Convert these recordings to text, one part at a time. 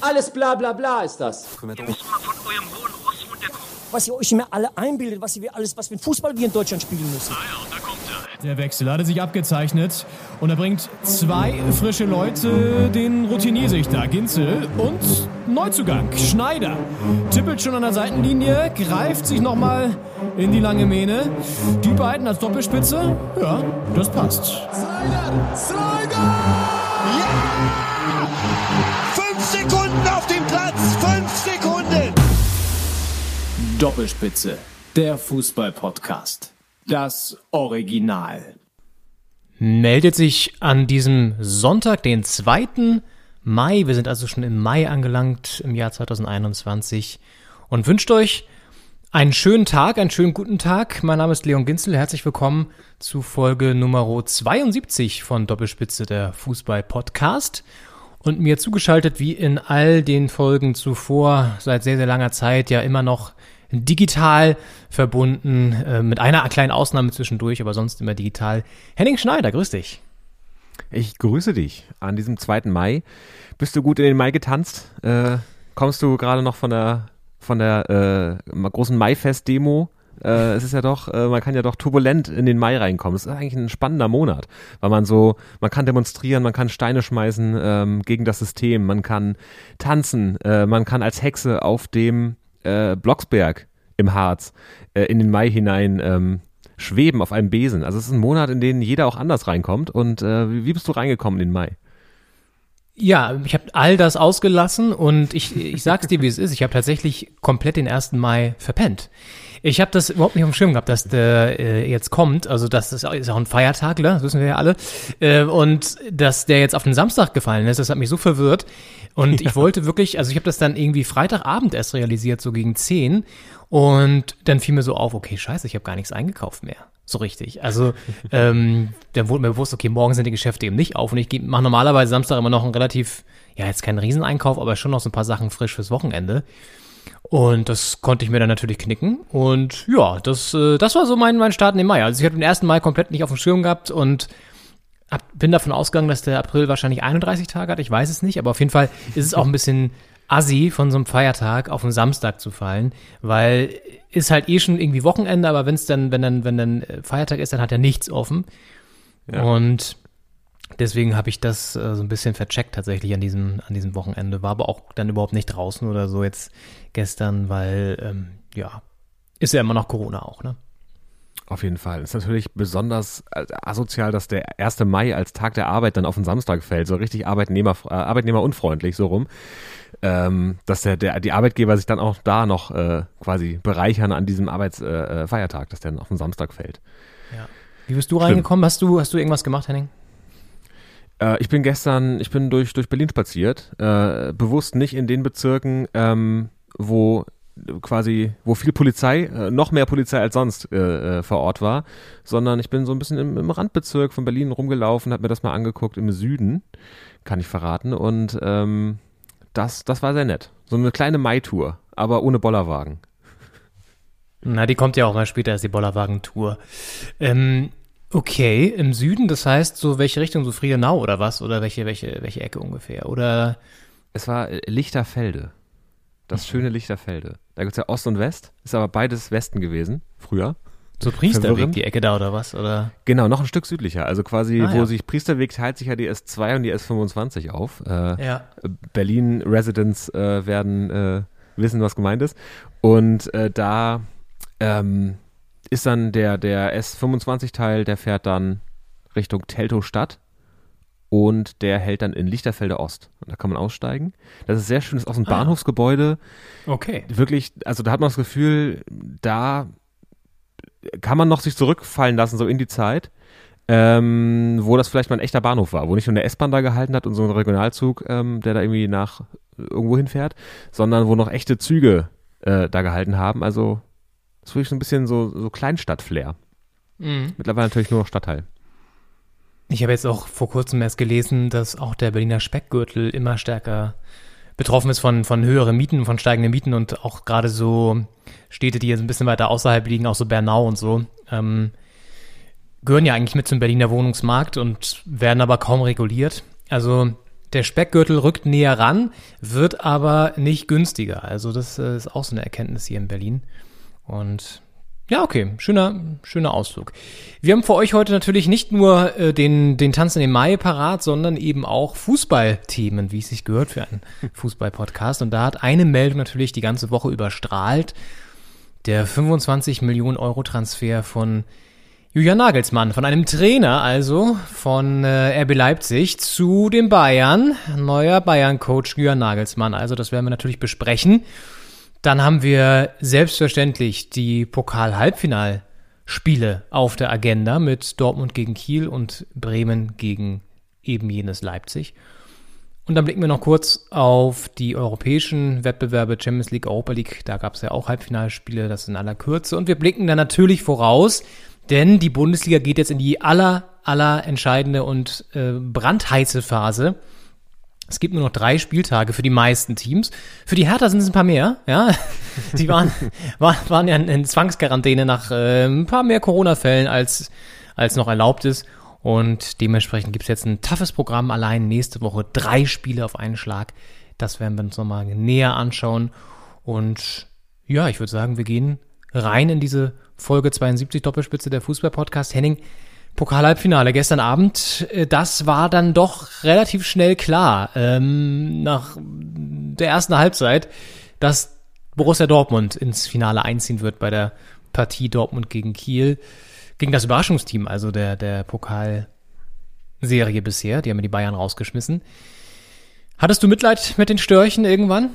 Alles bla bla bla ist das. Ihr müsst mal von eurem hohen Ross runterkommen. Was ihr euch immer alle einbildet, was ihr alles, was mit Fußball wir in Deutschland spielen müssen. Ah ja, da kommt er. Der Wechsel hatte sich abgezeichnet und er bringt zwei frische Leute, den Routiniersichter Ginzel und Neuzugang Schneider. Tippelt schon an der Seitenlinie, greift sich nochmal in die lange Mähne. Die beiden als Doppelspitze, ja, das passt. Slider! Slider! Sekunden auf dem Platz! Fünf Sekunden! Doppelspitze, der Fußball-Podcast. Das Original. Meldet sich an diesem Sonntag, den 2. Mai, wir sind also schon im Mai angelangt im Jahr 2021 und wünscht euch einen schönen Tag, einen schönen guten Tag. Mein Name ist Leon Ginzel. Herzlich willkommen zu Folge Nummer 72 von Doppelspitze der Fußball-Podcast. Und mir zugeschaltet wie in all den Folgen zuvor seit sehr, sehr langer Zeit ja immer noch digital verbunden, äh, mit einer kleinen Ausnahme zwischendurch, aber sonst immer digital. Henning Schneider, grüß dich. Ich grüße dich an diesem 2. Mai. Bist du gut in den Mai getanzt? Äh, kommst du gerade noch von der von der äh, großen Maifest-Demo? Äh, es ist ja doch, äh, man kann ja doch turbulent in den Mai reinkommen. Es ist eigentlich ein spannender Monat, weil man so, man kann demonstrieren, man kann Steine schmeißen ähm, gegen das System, man kann tanzen, äh, man kann als Hexe auf dem äh, Blocksberg im Harz äh, in den Mai hinein ähm, schweben auf einem Besen. Also es ist ein Monat, in den jeder auch anders reinkommt. Und äh, wie, wie bist du reingekommen in den Mai? Ja, ich habe all das ausgelassen und ich, ich sag's dir, wie es ist. Ich habe tatsächlich komplett den 1. Mai verpennt. Ich habe das überhaupt nicht auf dem Schirm gehabt, dass der äh, jetzt kommt. Also das ist, ist auch ein Feiertag, ne? das wissen wir ja alle. Äh, und dass der jetzt auf den Samstag gefallen ist, das hat mich so verwirrt. Und ja. ich wollte wirklich, also ich habe das dann irgendwie Freitagabend erst realisiert, so gegen 10. Und dann fiel mir so auf, okay, scheiße, ich habe gar nichts eingekauft mehr. So richtig. Also ähm, dann wurde mir bewusst, okay, morgen sind die Geschäfte eben nicht auf und ich mache normalerweise Samstag immer noch einen relativ, ja, jetzt keinen Rieseneinkauf, aber schon noch so ein paar Sachen frisch fürs Wochenende. Und das konnte ich mir dann natürlich knicken. Und ja, das, äh, das war so mein, mein Start in den Mai. Also ich habe den ersten Mai komplett nicht auf dem Schirm gehabt und hab, bin davon ausgegangen, dass der April wahrscheinlich 31 Tage hat. Ich weiß es nicht, aber auf jeden Fall ist es auch ein bisschen assi von so einem Feiertag auf einen Samstag zu fallen, weil ist halt eh schon irgendwie Wochenende, aber wenn es dann, wenn dann, wenn dann Feiertag ist, dann hat er nichts offen. Ja. Und deswegen habe ich das äh, so ein bisschen vercheckt tatsächlich an diesem, an diesem Wochenende. War aber auch dann überhaupt nicht draußen oder so jetzt gestern, weil ähm, ja, ist ja immer noch Corona auch, ne? Auf jeden Fall. Ist natürlich besonders äh, asozial, dass der 1. Mai als Tag der Arbeit dann auf den Samstag fällt. So richtig Arbeitnehmer, äh, Arbeitnehmerunfreundlich, so rum. Ähm, dass der, der, die Arbeitgeber sich dann auch da noch äh, quasi bereichern an diesem Arbeitsfeiertag, äh, dass der dann auf den Samstag fällt. Ja. Wie bist du Stimmt. reingekommen? Hast du, hast du irgendwas gemacht, Henning? Äh, ich bin gestern, ich bin durch, durch Berlin spaziert, äh, bewusst nicht in den Bezirken, ähm, wo quasi, wo viel Polizei, äh, noch mehr Polizei als sonst äh, äh, vor Ort war, sondern ich bin so ein bisschen im, im Randbezirk von Berlin rumgelaufen, habe mir das mal angeguckt im Süden, kann ich verraten. Und ähm, das, das war sehr nett. So eine kleine Mai-Tour, aber ohne Bollerwagen. Na, die kommt ja auch mal später als die Bollerwagen-Tour. Ähm, okay, im Süden, das heißt, so welche Richtung, so Friedenau oder was? Oder welche, welche, welche Ecke ungefähr? Oder? Es war Lichterfelde. Das schöne Lichterfelde. Da gibt es ja Ost und West, ist aber beides Westen gewesen, früher. So Priesterweg, die Ecke da oder was? Oder? Genau, noch ein Stück südlicher. Also quasi, ah, wo ja. sich Priesterweg teilt sich ja die S2 und die S25 auf. Äh, ja. Berlin Residents äh, werden äh, wissen, was gemeint ist. Und äh, da ähm, ist dann der, der S25-Teil, der fährt dann Richtung Teltow-Stadt und der hält dann in Lichterfelde Ost. Und da kann man aussteigen. Das ist sehr schön, das ist auch so ein ah. Bahnhofsgebäude. Okay. Wirklich, also da hat man das Gefühl, da kann man noch sich zurückfallen lassen, so in die Zeit, ähm, wo das vielleicht mal ein echter Bahnhof war, wo nicht nur eine S-Bahn da gehalten hat und so ein Regionalzug, ähm, der da irgendwie nach irgendwo hinfährt, sondern wo noch echte Züge äh, da gehalten haben. Also das ist wirklich so ein bisschen so, so Kleinstadt-Flair. Mhm. Mittlerweile natürlich nur noch Stadtteil. Ich habe jetzt auch vor kurzem erst gelesen, dass auch der Berliner Speckgürtel immer stärker betroffen ist von, von höheren Mieten, von steigenden Mieten und auch gerade so Städte, die jetzt ein bisschen weiter außerhalb liegen, auch so Bernau und so, ähm, gehören ja eigentlich mit zum Berliner Wohnungsmarkt und werden aber kaum reguliert. Also der Speckgürtel rückt näher ran, wird aber nicht günstiger. Also das äh, ist auch so eine Erkenntnis hier in Berlin. Und ja, okay, schöner, schöner Ausflug. Wir haben für euch heute natürlich nicht nur äh, den, den Tanz in den Mai parat, sondern eben auch Fußballthemen, wie es sich gehört für einen Fußball-Podcast. Und da hat eine Meldung natürlich die ganze Woche überstrahlt. Der 25 Millionen Euro Transfer von Julian Nagelsmann, von einem Trainer also von äh, RB Leipzig zu den Bayern. Neuer Bayern-Coach Julian Nagelsmann. Also das werden wir natürlich besprechen. Dann haben wir selbstverständlich die Pokal-Halbfinalspiele auf der Agenda mit Dortmund gegen Kiel und Bremen gegen eben jenes Leipzig. Und dann blicken wir noch kurz auf die europäischen Wettbewerbe Champions League, Europa League. Da gab es ja auch Halbfinalspiele, das in aller Kürze. Und wir blicken dann natürlich voraus denn die Bundesliga geht jetzt in die aller, aller entscheidende und äh, brandheiße Phase. Es gibt nur noch drei Spieltage für die meisten Teams. Für die Hertha sind es ein paar mehr, ja. Die waren, waren, waren ja in Zwangsquarantäne nach äh, ein paar mehr Corona-Fällen, als, als noch erlaubt ist. Und dementsprechend gibt es jetzt ein toughes Programm allein nächste Woche. Drei Spiele auf einen Schlag. Das werden wir uns nochmal näher anschauen. Und ja, ich würde sagen, wir gehen rein in diese Folge 72 Doppelspitze der Fußball-Podcast. Henning, Pokalhalbfinale gestern Abend, äh, das war dann doch relativ schnell klar, ähm, nach der ersten Halbzeit, dass Borussia Dortmund ins Finale einziehen wird bei der Partie Dortmund gegen Kiel. Gegen das Überraschungsteam, also der, der Pokalserie bisher, die haben die Bayern rausgeschmissen. Hattest du Mitleid mit den Störchen irgendwann?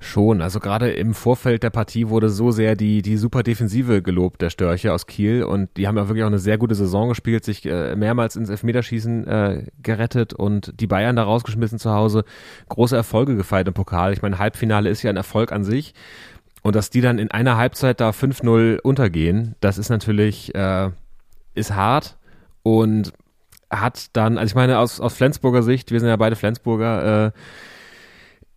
Schon, also gerade im Vorfeld der Partie wurde so sehr die, die super Defensive gelobt der Störche aus Kiel und die haben ja wirklich auch eine sehr gute Saison gespielt, sich äh, mehrmals ins Elfmeterschießen äh, gerettet und die Bayern da rausgeschmissen zu Hause, große Erfolge gefeiert im Pokal. Ich meine, Halbfinale ist ja ein Erfolg an sich und dass die dann in einer Halbzeit da 5-0 untergehen, das ist natürlich, äh, ist hart und hat dann, also ich meine, aus, aus Flensburger Sicht, wir sind ja beide Flensburger, äh,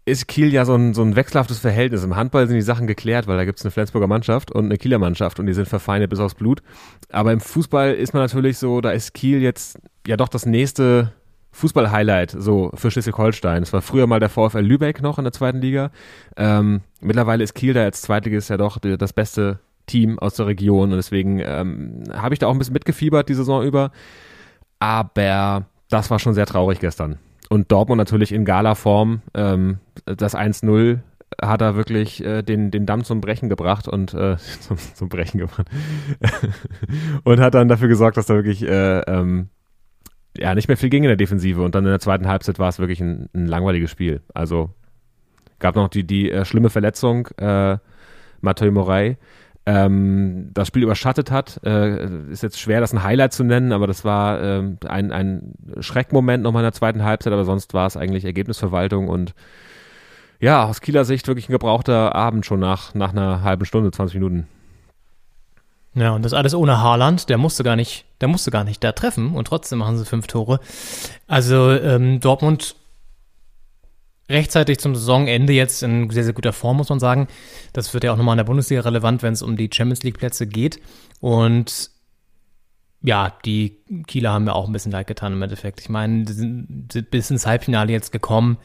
ist Kiel ja so ein, so ein wechselhaftes Verhältnis. Im Handball sind die Sachen geklärt, weil da gibt es eine Flensburger Mannschaft und eine Kieler Mannschaft und die sind verfeindet bis aufs Blut. Aber im Fußball ist man natürlich so, da ist Kiel jetzt ja doch das nächste Fußball-Highlight so für Schleswig-Holstein. Es war früher mal der VfL Lübeck noch in der zweiten Liga. Ähm, mittlerweile ist Kiel da als Zweitliges ja doch das beste Team aus der Region und deswegen ähm, habe ich da auch ein bisschen mitgefiebert die Saison über. Aber das war schon sehr traurig gestern und Dortmund natürlich in Gala-Form. Ähm, das 1-0 hat er wirklich äh, den, den Damm zum Brechen gebracht und äh, zum, zum Brechen gebracht. und hat dann dafür gesorgt, dass da wirklich äh, ähm, ja, nicht mehr viel ging in der Defensive. Und dann in der zweiten Halbzeit war es wirklich ein, ein langweiliges Spiel. Also gab noch die, die äh, schlimme Verletzung, äh, Mathieu Morey, ähm, das Spiel überschattet hat. Äh, ist jetzt schwer, das ein Highlight zu nennen, aber das war äh, ein, ein Schreckmoment nochmal in der zweiten Halbzeit, aber sonst war es eigentlich Ergebnisverwaltung und ja, aus Kieler Sicht wirklich ein gebrauchter Abend schon nach, nach einer halben Stunde, 20 Minuten. Ja, und das alles ohne Haaland, der musste gar nicht, der musste gar nicht da treffen und trotzdem machen sie fünf Tore. Also ähm, Dortmund rechtzeitig zum Saisonende jetzt in sehr, sehr guter Form, muss man sagen. Das wird ja auch nochmal in der Bundesliga relevant, wenn es um die Champions League-Plätze geht. Und ja, die Kieler haben mir auch ein bisschen leid getan im Endeffekt. Ich meine, die sind bis ins Halbfinale jetzt gekommen,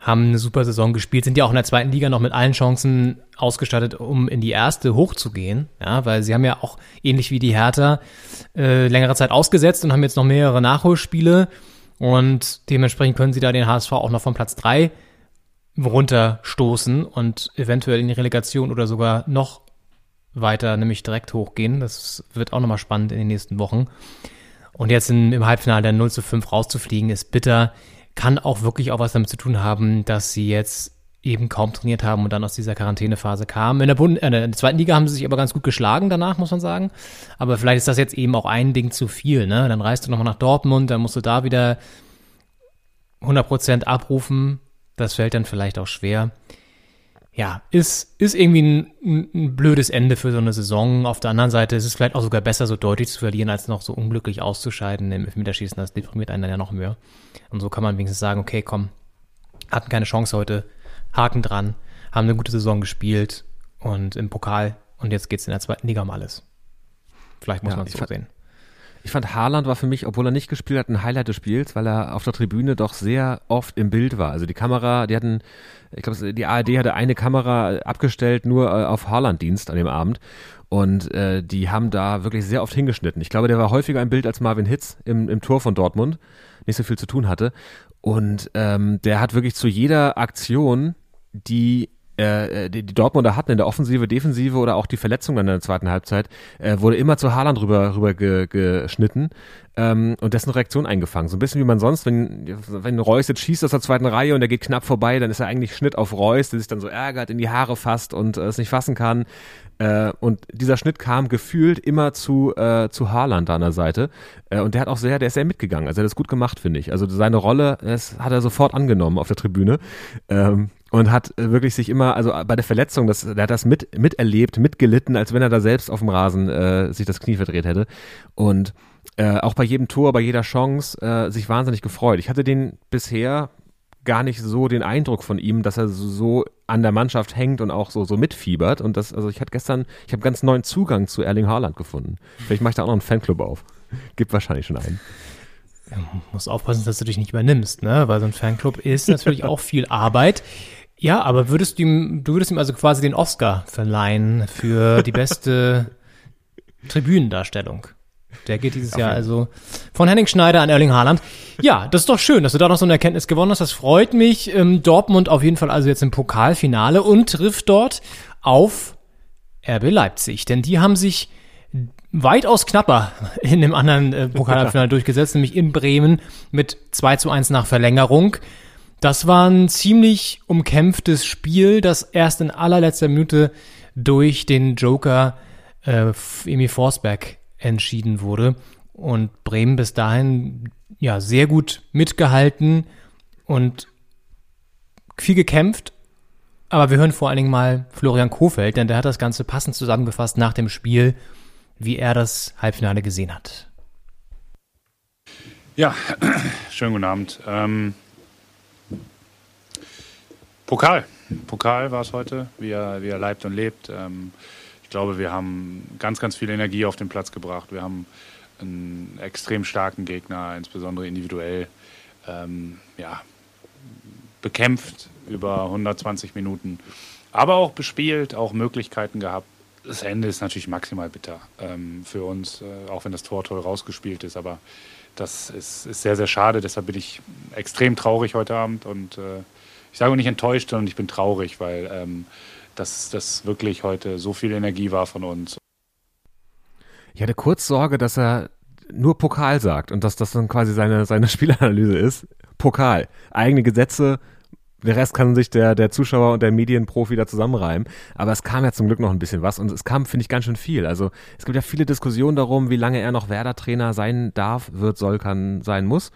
haben eine super Saison gespielt, sind ja auch in der zweiten Liga noch mit allen Chancen ausgestattet, um in die erste hochzugehen. Ja, weil sie haben ja auch ähnlich wie die Hertha äh, längere Zeit ausgesetzt und haben jetzt noch mehrere Nachholspiele und dementsprechend können sie da den HSV auch noch von Platz 3 runterstoßen und eventuell in die Relegation oder sogar noch weiter, nämlich direkt hochgehen. Das wird auch nochmal spannend in den nächsten Wochen. Und jetzt in, im Halbfinale der 0 zu 5 rauszufliegen, ist bitter. Kann auch wirklich auch was damit zu tun haben, dass sie jetzt eben kaum trainiert haben und dann aus dieser Quarantänephase kamen. In der, Bund äh, in der zweiten Liga haben sie sich aber ganz gut geschlagen danach, muss man sagen. Aber vielleicht ist das jetzt eben auch ein Ding zu viel. Ne? Dann reist du nochmal nach Dortmund, dann musst du da wieder 100% abrufen. Das fällt dann vielleicht auch schwer. Ja, ist, ist irgendwie ein, ein, blödes Ende für so eine Saison. Auf der anderen Seite ist es vielleicht auch sogar besser, so deutlich zu verlieren, als noch so unglücklich auszuscheiden im Elfmeterschießen. Das deprimiert einen dann ja noch mehr. Und so kann man wenigstens sagen, okay, komm, hatten keine Chance heute, Haken dran, haben eine gute Saison gespielt und im Pokal und jetzt geht es in der zweiten Liga um alles. Vielleicht muss ja, man es so sehen. Ich fand Haaland war für mich, obwohl er nicht gespielt hat, ein Highlight des Spiels, weil er auf der Tribüne doch sehr oft im Bild war. Also die Kamera, die hatten, ich glaube, die ARD hatte eine Kamera abgestellt nur äh, auf Haaland-Dienst an dem Abend. Und äh, die haben da wirklich sehr oft hingeschnitten. Ich glaube, der war häufiger im Bild als Marvin Hitz im, im Tor von Dortmund. Nicht so viel zu tun hatte. Und ähm, der hat wirklich zu jeder Aktion, die äh, die, die Dortmunder hatten in der Offensive, Defensive oder auch die Verletzungen in der zweiten Halbzeit, äh, wurde immer zu Haaland rüber, rüber ge, geschnitten ähm, und dessen Reaktion eingefangen. So ein bisschen wie man sonst, wenn, wenn Reus jetzt schießt aus der zweiten Reihe und er geht knapp vorbei, dann ist er eigentlich Schnitt auf Reus, der sich dann so ärgert, in die Haare fasst und äh, es nicht fassen kann. Äh, und dieser Schnitt kam gefühlt immer zu, äh, zu Haaland an der Seite. Äh, und der hat auch sehr, der ist sehr mitgegangen. Also er hat das gut gemacht, finde ich. Also seine Rolle, das hat er sofort angenommen auf der Tribüne. Ähm, und hat äh, wirklich sich immer, also bei der Verletzung, das, der hat das mit, miterlebt, mitgelitten, als wenn er da selbst auf dem Rasen äh, sich das Knie verdreht hätte. Und äh, auch bei jedem Tor, bei jeder Chance äh, sich wahnsinnig gefreut. Ich hatte den bisher gar nicht so den Eindruck von ihm, dass er so an der Mannschaft hängt und auch so, so mitfiebert. Und das, also ich hatte gestern, ich habe ganz neuen Zugang zu Erling Haaland gefunden. Vielleicht mache ich da auch noch einen Fanclub auf. Gibt wahrscheinlich schon einen. Ja, muss aufpassen, dass du dich nicht übernimmst, ne? Weil so ein Fanclub ist natürlich auch viel Arbeit. Ja, aber würdest du ihm, du würdest ihm also quasi den Oscar verleihen für die beste Tribünendarstellung. Der geht dieses Jahr also von Henning Schneider an Erling Haaland. Ja, das ist doch schön, dass du da noch so eine Erkenntnis gewonnen hast. Das freut mich. Ähm, Dortmund auf jeden Fall also jetzt im Pokalfinale und trifft dort auf RB Leipzig. Denn die haben sich weitaus knapper in dem anderen äh, Pokalfinale durchgesetzt, nämlich in Bremen mit 2 zu 1 nach Verlängerung. Das war ein ziemlich umkämpftes Spiel, das erst in allerletzter Minute durch den Joker äh, Emi Forsberg entschieden wurde. Und Bremen bis dahin ja sehr gut mitgehalten und viel gekämpft. Aber wir hören vor allen Dingen mal Florian Kofeld, denn der hat das Ganze passend zusammengefasst nach dem Spiel, wie er das Halbfinale gesehen hat. Ja, schönen guten Abend. Ähm, Pokal. Pokal war es heute, wie er, wie er leibt und lebt. Ähm, ich glaube, wir haben ganz, ganz viel Energie auf den Platz gebracht. Wir haben einen extrem starken Gegner, insbesondere individuell, ähm, ja, bekämpft über 120 Minuten, aber auch bespielt, auch Möglichkeiten gehabt. Das Ende ist natürlich maximal bitter ähm, für uns, äh, auch wenn das Tor toll rausgespielt ist, aber das ist, ist, sehr, sehr schade. Deshalb bin ich extrem traurig heute Abend und äh, ich sage nicht enttäuscht, sondern ich bin traurig, weil ähm, dass das wirklich heute so viel Energie war von uns. Ich hatte kurz Sorge, dass er nur Pokal sagt und dass das dann quasi seine, seine Spielanalyse ist. Pokal. Eigene Gesetze, der Rest kann sich der, der Zuschauer und der Medienprofi da zusammenreimen. Aber es kam ja zum Glück noch ein bisschen was und es kam, finde ich, ganz schön viel. Also es gibt ja viele Diskussionen darum, wie lange er noch Werder-Trainer sein darf, wird, soll, kann, sein muss.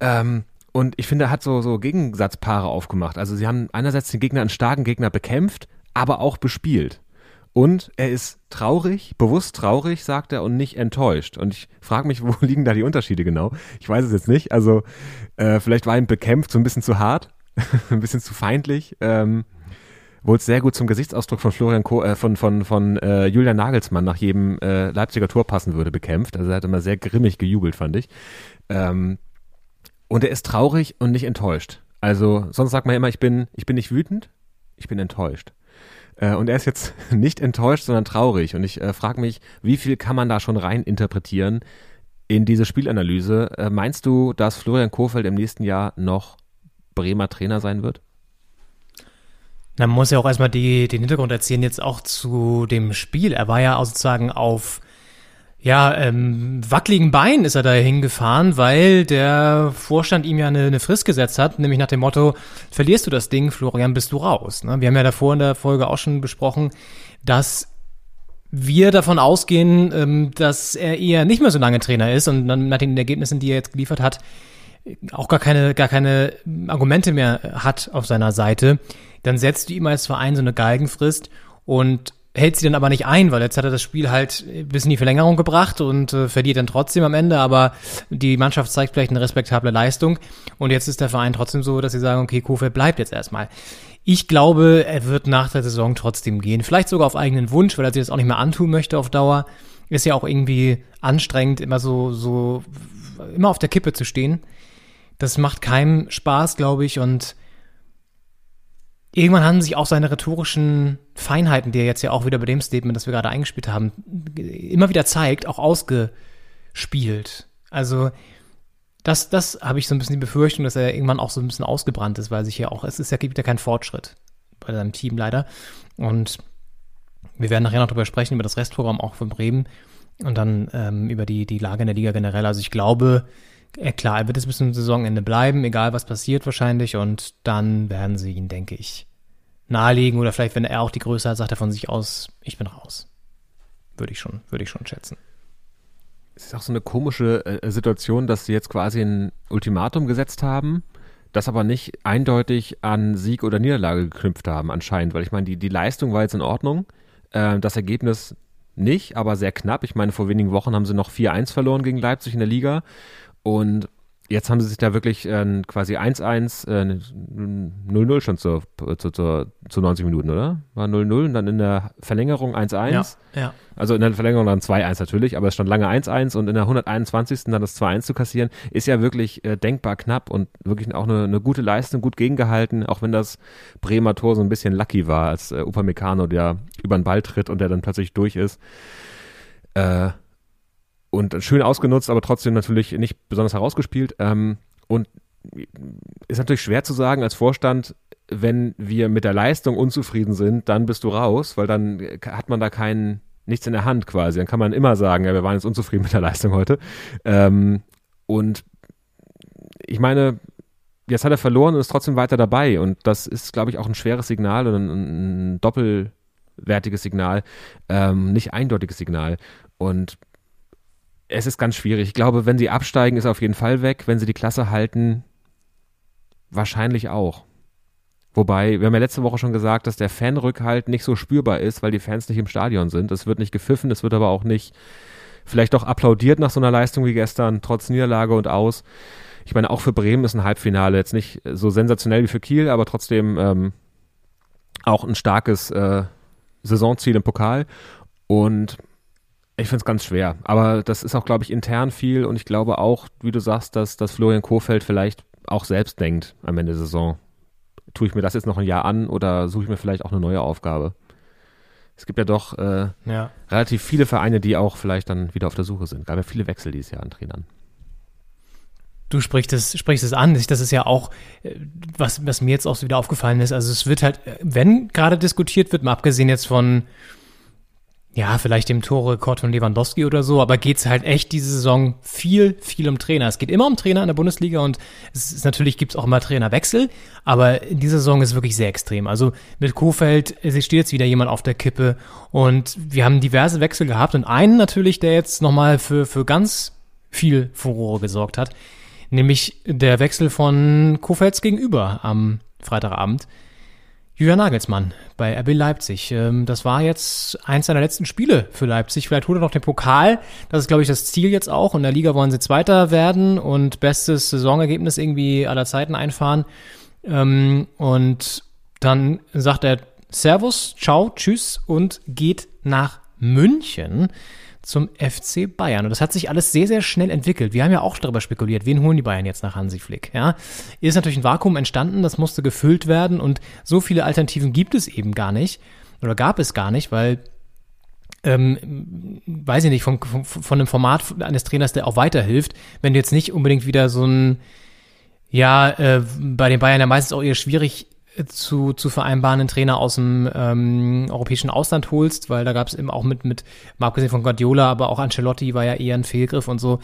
Ähm, und ich finde, er hat so, so Gegensatzpaare aufgemacht. Also sie haben einerseits den Gegner, einen starken Gegner bekämpft, aber auch bespielt. Und er ist traurig, bewusst traurig, sagt er, und nicht enttäuscht. Und ich frage mich, wo liegen da die Unterschiede genau? Ich weiß es jetzt nicht. Also äh, vielleicht war ihm bekämpft so ein bisschen zu hart, ein bisschen zu feindlich. Ähm, wohl sehr gut zum Gesichtsausdruck von Florian Ko äh, von von von äh, Julian Nagelsmann nach jedem äh, Leipziger Tor passen würde bekämpft. Also er hat immer sehr grimmig gejubelt, fand ich. Ähm, und er ist traurig und nicht enttäuscht. Also sonst sagt man immer, ich bin ich bin nicht wütend, ich bin enttäuscht. Äh, und er ist jetzt nicht enttäuscht, sondern traurig. Und ich äh, frage mich, wie viel kann man da schon rein interpretieren in diese Spielanalyse? Äh, meinst du, dass Florian Kohfeldt im nächsten Jahr noch Bremer Trainer sein wird? Man muss ja auch erstmal die, den Hintergrund erzählen, jetzt auch zu dem Spiel. Er war ja auch sozusagen auf ja, ähm, wackeligen Bein ist er da hingefahren, weil der Vorstand ihm ja eine, eine Frist gesetzt hat, nämlich nach dem Motto, verlierst du das Ding, Florian, bist du raus. Ne? Wir haben ja davor in der Folge auch schon besprochen, dass wir davon ausgehen, ähm, dass er eher nicht mehr so lange Trainer ist und dann nach den Ergebnissen, die er jetzt geliefert hat, auch gar keine, gar keine Argumente mehr hat auf seiner Seite, dann setzt du ihm als Verein so eine Galgenfrist und hält sie dann aber nicht ein, weil jetzt hat er das Spiel halt bis in die Verlängerung gebracht und äh, verliert dann trotzdem am Ende, aber die Mannschaft zeigt vielleicht eine respektable Leistung und jetzt ist der Verein trotzdem so, dass sie sagen, okay, Kofeld bleibt jetzt erstmal. Ich glaube, er wird nach der Saison trotzdem gehen, vielleicht sogar auf eigenen Wunsch, weil er sich das auch nicht mehr antun möchte auf Dauer. ist ja auch irgendwie anstrengend, immer so, so, immer auf der Kippe zu stehen. Das macht keinem Spaß, glaube ich, und irgendwann haben sich auch seine rhetorischen Feinheiten, die er jetzt ja auch wieder bei dem Statement, das wir gerade eingespielt haben, immer wieder zeigt, auch ausgespielt. Also, das, das habe ich so ein bisschen die Befürchtung, dass er irgendwann auch so ein bisschen ausgebrannt ist, weil sich ja auch, es ist ja, gibt ja keinen Fortschritt bei seinem Team leider. Und wir werden nachher noch drüber sprechen, über das Restprogramm auch von Bremen und dann ähm, über die, die Lage in der Liga generell. Also ich glaube, klar, er wird jetzt bis zum Saisonende bleiben, egal was passiert wahrscheinlich. Und dann werden sie ihn, denke ich, nahelegen. Oder vielleicht, wenn er auch die Größe hat, sagt er von sich aus, ich bin raus. Würde ich schon, würde ich schon schätzen. Es ist auch so eine komische äh, Situation, dass sie jetzt quasi ein Ultimatum gesetzt haben, das aber nicht eindeutig an Sieg oder Niederlage geknüpft haben, anscheinend. Weil ich meine, die, die Leistung war jetzt in Ordnung. Äh, das Ergebnis nicht, aber sehr knapp. Ich meine, vor wenigen Wochen haben sie noch 4-1 verloren gegen Leipzig in der Liga. Und jetzt haben sie sich da wirklich äh, quasi 1-1, äh, 0-0 schon zu, zu, zu, zu 90 Minuten, oder? War 0-0 und dann in der Verlängerung 1-1. Ja, ja. Also in der Verlängerung dann 2-1 natürlich, aber es stand lange 1-1 und in der 121. dann das 2-1 zu kassieren, ist ja wirklich äh, denkbar knapp und wirklich auch eine, eine, gute Leistung, gut gegengehalten, auch wenn das Bremer Tor so ein bisschen lucky war, als äh, Upamecano, der über den Ball tritt und der dann plötzlich durch ist. Äh, und schön ausgenutzt, aber trotzdem natürlich nicht besonders herausgespielt. Ähm, und ist natürlich schwer zu sagen als Vorstand, wenn wir mit der Leistung unzufrieden sind, dann bist du raus, weil dann hat man da keinen nichts in der Hand quasi. Dann kann man immer sagen, ja, wir waren jetzt unzufrieden mit der Leistung heute. Ähm, und ich meine, jetzt hat er verloren und ist trotzdem weiter dabei. Und das ist, glaube ich, auch ein schweres Signal und ein, ein doppelwertiges Signal, ähm, nicht eindeutiges Signal. Und es ist ganz schwierig. Ich glaube, wenn sie absteigen, ist auf jeden Fall weg. Wenn sie die Klasse halten, wahrscheinlich auch. Wobei, wir haben ja letzte Woche schon gesagt, dass der Fanrückhalt nicht so spürbar ist, weil die Fans nicht im Stadion sind. Es wird nicht gepfiffen, es wird aber auch nicht vielleicht doch applaudiert nach so einer Leistung wie gestern, trotz Niederlage und aus. Ich meine, auch für Bremen ist ein Halbfinale jetzt nicht so sensationell wie für Kiel, aber trotzdem ähm, auch ein starkes äh, Saisonziel im Pokal. Und ich finde es ganz schwer. Aber das ist auch, glaube ich, intern viel und ich glaube auch, wie du sagst, dass, dass Florian Kohfeldt vielleicht auch selbst denkt am Ende der Saison. Tue ich mir das jetzt noch ein Jahr an oder suche ich mir vielleicht auch eine neue Aufgabe? Es gibt ja doch äh, ja. relativ viele Vereine, die auch vielleicht dann wieder auf der Suche sind. Gab ja viele Wechsel dieses Jahr an Trainern. Du sprichst es, sprichst es an. Das ist ja auch, äh, was, was mir jetzt auch so wieder aufgefallen ist. Also es wird halt, wenn gerade diskutiert wird, mal abgesehen jetzt von ja, vielleicht dem Torrekord von Lewandowski oder so, aber geht's halt echt diese Saison viel, viel um Trainer. Es geht immer um Trainer in der Bundesliga und es ist natürlich gibt's auch immer Trainerwechsel, aber in dieser Saison ist wirklich sehr extrem. Also mit Kofeld es steht jetzt wieder jemand auf der Kippe und wir haben diverse Wechsel gehabt und einen natürlich, der jetzt nochmal für, für ganz viel Furore gesorgt hat, nämlich der Wechsel von Kofelds gegenüber am Freitagabend. Julian Nagelsmann bei RB Leipzig. Ähm, das war jetzt eins seiner letzten Spiele für Leipzig. Vielleicht holt er noch den Pokal. Das ist, glaube ich, das Ziel jetzt auch. In der Liga wollen sie Zweiter werden und bestes Saisonergebnis irgendwie aller Zeiten einfahren. Ähm, und dann sagt er Servus, ciao, tschüss und geht nach München zum FC Bayern. Und das hat sich alles sehr, sehr schnell entwickelt. Wir haben ja auch darüber spekuliert, wen holen die Bayern jetzt nach Hansi Flick? Ja, ist natürlich ein Vakuum entstanden, das musste gefüllt werden und so viele Alternativen gibt es eben gar nicht oder gab es gar nicht, weil ähm, weiß ich nicht, von, von, von einem Format eines Trainers, der auch weiterhilft, wenn du jetzt nicht unbedingt wieder so ein, ja, äh, bei den Bayern ja meistens auch eher schwierig zu, zu vereinbarenden Trainer aus dem ähm, europäischen Ausland holst, weil da gab es eben auch mit, mit, mal abgesehen von Guardiola, aber auch Ancelotti war ja eher ein Fehlgriff und so.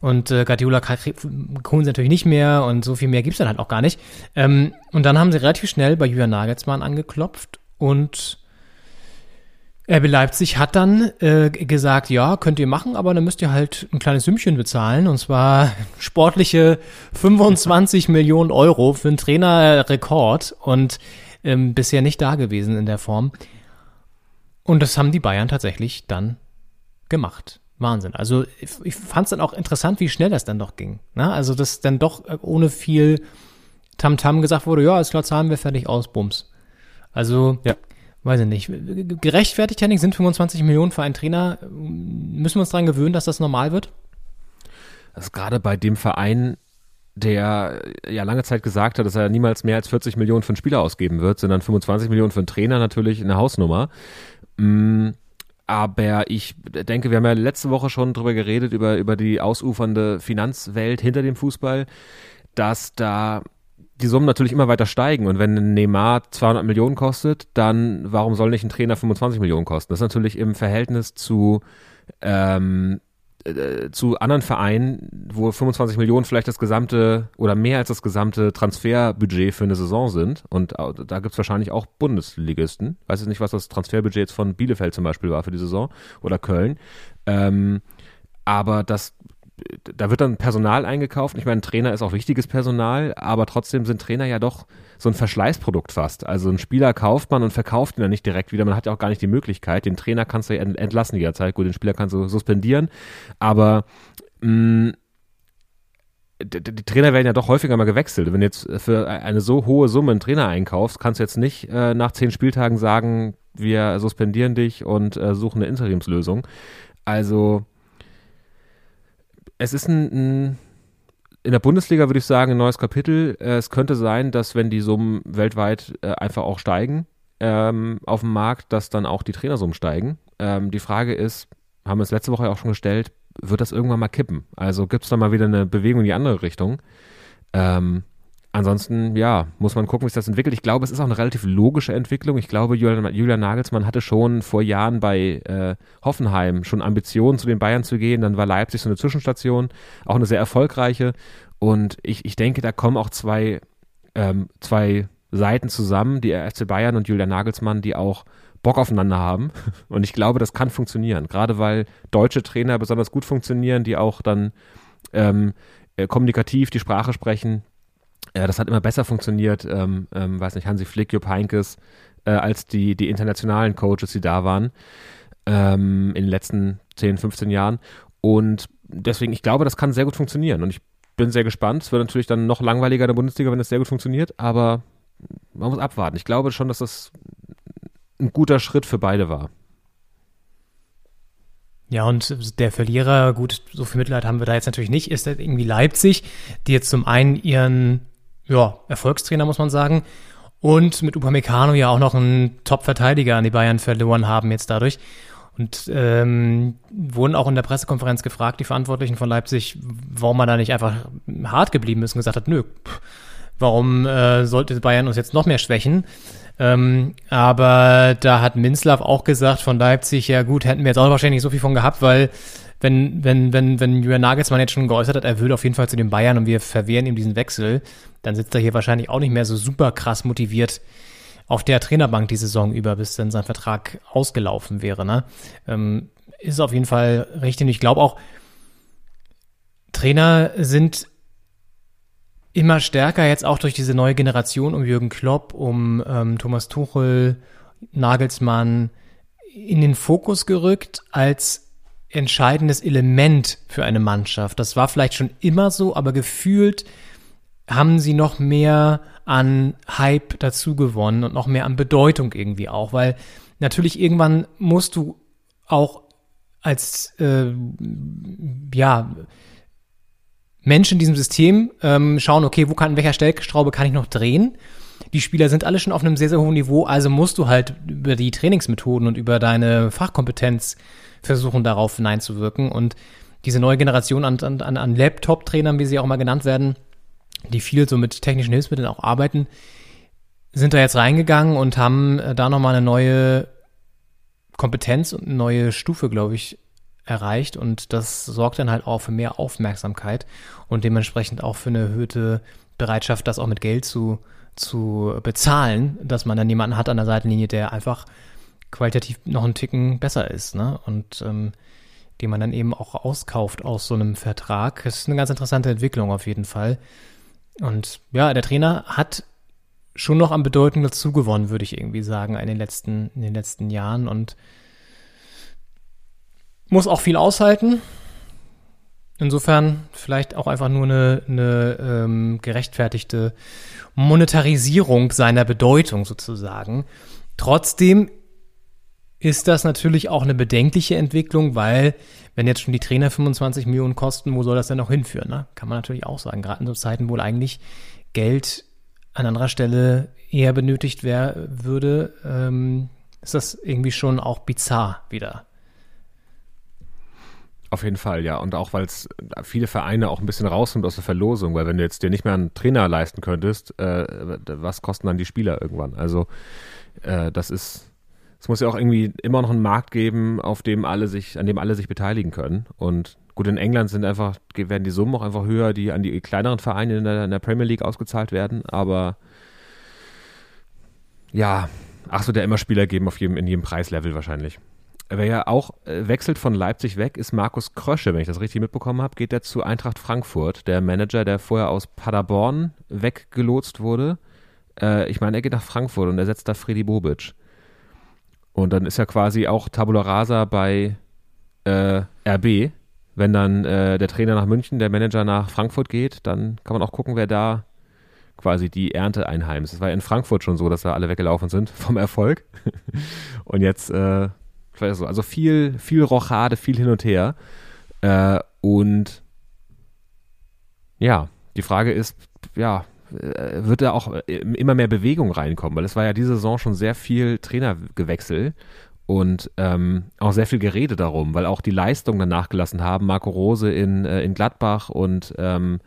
Und äh, Guardiola holen sie natürlich nicht mehr und so viel mehr gibt's dann halt auch gar nicht. Ähm, und dann haben sie relativ schnell bei Julian Nagelsmann angeklopft und RB Leipzig hat dann äh, gesagt, ja, könnt ihr machen, aber dann müsst ihr halt ein kleines Sümmchen bezahlen. Und zwar sportliche 25 Millionen Euro für einen Trainerrekord und ähm, bisher nicht da gewesen in der Form. Und das haben die Bayern tatsächlich dann gemacht. Wahnsinn. Also ich, ich fand es dann auch interessant, wie schnell das dann doch ging. Na, also dass dann doch äh, ohne viel Tamtam -Tam gesagt wurde, ja, ist klar, zahlen wir fertig aus, Bums. Also ja weiß ich nicht, gerechtfertigt, Henning, sind 25 Millionen für einen Trainer, müssen wir uns daran gewöhnen, dass das normal wird? Das ist gerade bei dem Verein, der ja lange Zeit gesagt hat, dass er niemals mehr als 40 Millionen für einen Spieler ausgeben wird, sind dann 25 Millionen für einen Trainer natürlich eine Hausnummer. Mm, aber ich denke, wir haben ja letzte Woche schon drüber geredet, über, über die ausufernde Finanzwelt hinter dem Fußball, dass da die Summen natürlich immer weiter steigen. Und wenn ein Neymar 200 Millionen kostet, dann warum soll nicht ein Trainer 25 Millionen kosten? Das ist natürlich im Verhältnis zu ähm, äh, zu anderen Vereinen, wo 25 Millionen vielleicht das gesamte oder mehr als das gesamte Transferbudget für eine Saison sind. Und da gibt es wahrscheinlich auch Bundesligisten. Weiß jetzt nicht, was das Transferbudget jetzt von Bielefeld zum Beispiel war für die Saison oder Köln. Ähm, aber das da wird dann Personal eingekauft. Ich meine, Trainer ist auch wichtiges Personal, aber trotzdem sind Trainer ja doch so ein Verschleißprodukt fast. Also ein Spieler kauft man und verkauft ihn dann nicht direkt wieder. Man hat ja auch gar nicht die Möglichkeit. Den Trainer kannst du ja entlassen jederzeit. Gut, den Spieler kannst du suspendieren, aber mh, mm, die, die Trainer werden ja doch häufiger mal gewechselt. Wenn du jetzt für eine so hohe Summe einen Trainer einkaufst, kannst du jetzt nicht äh, nach zehn Spieltagen sagen, wir suspendieren dich und äh, suchen eine Interimslösung. Also es ist ein, ein in der Bundesliga würde ich sagen, ein neues Kapitel. Äh, es könnte sein, dass wenn die Summen weltweit äh, einfach auch steigen ähm, auf dem Markt, dass dann auch die Trainersummen steigen. Ähm, die Frage ist, haben wir es letzte Woche auch schon gestellt, wird das irgendwann mal kippen? Also gibt es da mal wieder eine Bewegung in die andere Richtung? Ähm, ansonsten, ja, muss man gucken, wie sich das entwickelt. Ich glaube, es ist auch eine relativ logische Entwicklung. Ich glaube, Julian, Julian Nagelsmann hatte schon vor Jahren bei äh, Hoffenheim schon Ambitionen, zu den Bayern zu gehen. Dann war Leipzig so eine Zwischenstation, auch eine sehr erfolgreiche. Und ich, ich denke, da kommen auch zwei, ähm, zwei Seiten zusammen, die FC Bayern und Julian Nagelsmann, die auch Bock aufeinander haben. Und ich glaube, das kann funktionieren. Gerade weil deutsche Trainer besonders gut funktionieren, die auch dann ähm, äh, kommunikativ die Sprache sprechen, ja, das hat immer besser funktioniert, ähm, ähm, weiß nicht, Hansi Flick, Jupp Heinkes, äh, als die, die internationalen Coaches, die da waren ähm, in den letzten 10, 15 Jahren. Und deswegen, ich glaube, das kann sehr gut funktionieren. Und ich bin sehr gespannt. Es wird natürlich dann noch langweiliger in der Bundesliga, wenn es sehr gut funktioniert, aber man muss abwarten. Ich glaube schon, dass das ein guter Schritt für beide war. Ja, und der Verlierer, gut, so viel Mitleid haben wir da jetzt natürlich nicht, ist halt irgendwie Leipzig, die jetzt zum einen ihren ja, Erfolgstrainer, muss man sagen. Und mit Upamecano ja auch noch einen Top-Verteidiger an die Bayern verloren haben jetzt dadurch. Und ähm, wurden auch in der Pressekonferenz gefragt, die Verantwortlichen von Leipzig, warum man da nicht einfach hart geblieben ist und gesagt hat, nö, warum äh, sollte Bayern uns jetzt noch mehr schwächen? Ähm, aber da hat Minzlaff auch gesagt von Leipzig, ja gut, hätten wir jetzt auch wahrscheinlich nicht so viel von gehabt, weil wenn, wenn, wenn, wenn Julian Nagelsmann jetzt schon geäußert hat, er will auf jeden Fall zu den Bayern und wir verwehren ihm diesen Wechsel, dann sitzt er hier wahrscheinlich auch nicht mehr so super krass motiviert auf der Trainerbank die Saison über, bis dann sein Vertrag ausgelaufen wäre. Ne? Ähm, ist auf jeden Fall richtig. Und ich glaube auch, Trainer sind immer stärker jetzt auch durch diese neue Generation um Jürgen Klopp, um ähm, Thomas Tuchel, Nagelsmann in den Fokus gerückt als entscheidendes Element für eine Mannschaft. Das war vielleicht schon immer so, aber gefühlt haben sie noch mehr an Hype dazu gewonnen und noch mehr an Bedeutung irgendwie auch, weil natürlich irgendwann musst du auch als äh, ja Mensch in diesem System ähm, schauen, okay, wo kann, in welcher Stellschraube kann ich noch drehen? Die Spieler sind alle schon auf einem sehr, sehr hohen Niveau, also musst du halt über die Trainingsmethoden und über deine Fachkompetenz versuchen darauf hineinzuwirken. Und diese neue Generation an, an, an Laptop-Trainern, wie sie auch immer genannt werden, die viel so mit technischen Hilfsmitteln auch arbeiten, sind da jetzt reingegangen und haben äh, da nochmal eine neue Kompetenz und eine neue Stufe, glaube ich, erreicht. Und das sorgt dann halt auch für mehr Aufmerksamkeit und dementsprechend auch für eine erhöhte Bereitschaft, das auch mit Geld zu, zu bezahlen, dass man dann jemanden hat an der Seitenlinie, der einfach qualitativ noch einen Ticken besser ist, ne? Und ähm, den man dann eben auch auskauft aus so einem Vertrag. Das ist eine ganz interessante Entwicklung auf jeden Fall. Und ja, der Trainer hat schon noch an Bedeutung dazu gewonnen, würde ich irgendwie sagen, in den letzten, in den letzten Jahren und muss auch viel aushalten. Insofern vielleicht auch einfach nur eine, eine ähm, gerechtfertigte Monetarisierung seiner Bedeutung sozusagen. Trotzdem ist das natürlich auch eine bedenkliche Entwicklung, weil wenn jetzt schon die Trainer 25 Millionen kosten, wo soll das denn noch hinführen? Ne? Kann man natürlich auch sagen, gerade in so Zeiten, wo eigentlich Geld an anderer Stelle eher benötigt wär, würde, ähm, ist das irgendwie schon auch bizarr wieder. Auf jeden Fall, ja. Und auch, weil es viele Vereine auch ein bisschen rausnimmt aus der Verlosung, weil wenn du jetzt dir nicht mehr einen Trainer leisten könntest, äh, was kosten dann die Spieler irgendwann? Also äh, das ist, es muss ja auch irgendwie immer noch einen Markt geben, auf dem alle sich, an dem alle sich beteiligen können. Und gut, in England sind einfach, werden die Summen auch einfach höher, die an die kleineren Vereine in der, in der Premier League ausgezahlt werden. Aber ja, ach so, der immer Spieler geben auf jedem, in jedem Preislevel wahrscheinlich. Wer ja auch äh, wechselt von Leipzig weg, ist Markus Krösche, wenn ich das richtig mitbekommen habe, geht er zu Eintracht Frankfurt, der Manager, der vorher aus Paderborn weggelotst wurde. Äh, ich meine, er geht nach Frankfurt und ersetzt da Freddy Bobic. Und dann ist er quasi auch Tabula Rasa bei äh, RB. Wenn dann äh, der Trainer nach München, der Manager nach Frankfurt geht, dann kann man auch gucken, wer da quasi die Ernte einheimst. Es war ja in Frankfurt schon so, dass da alle weggelaufen sind vom Erfolg. und jetzt äh, so. Also viel, viel Rochade, viel hin und her. Äh, und ja, die Frage ist, ja, äh, wird da auch äh, immer mehr Bewegung reinkommen? Weil es war ja diese Saison schon sehr viel Trainergewechsel und ähm, auch sehr viel Gerede darum, weil auch die Leistungen dann nachgelassen haben. Marco Rose in, äh, in Gladbach und ähm,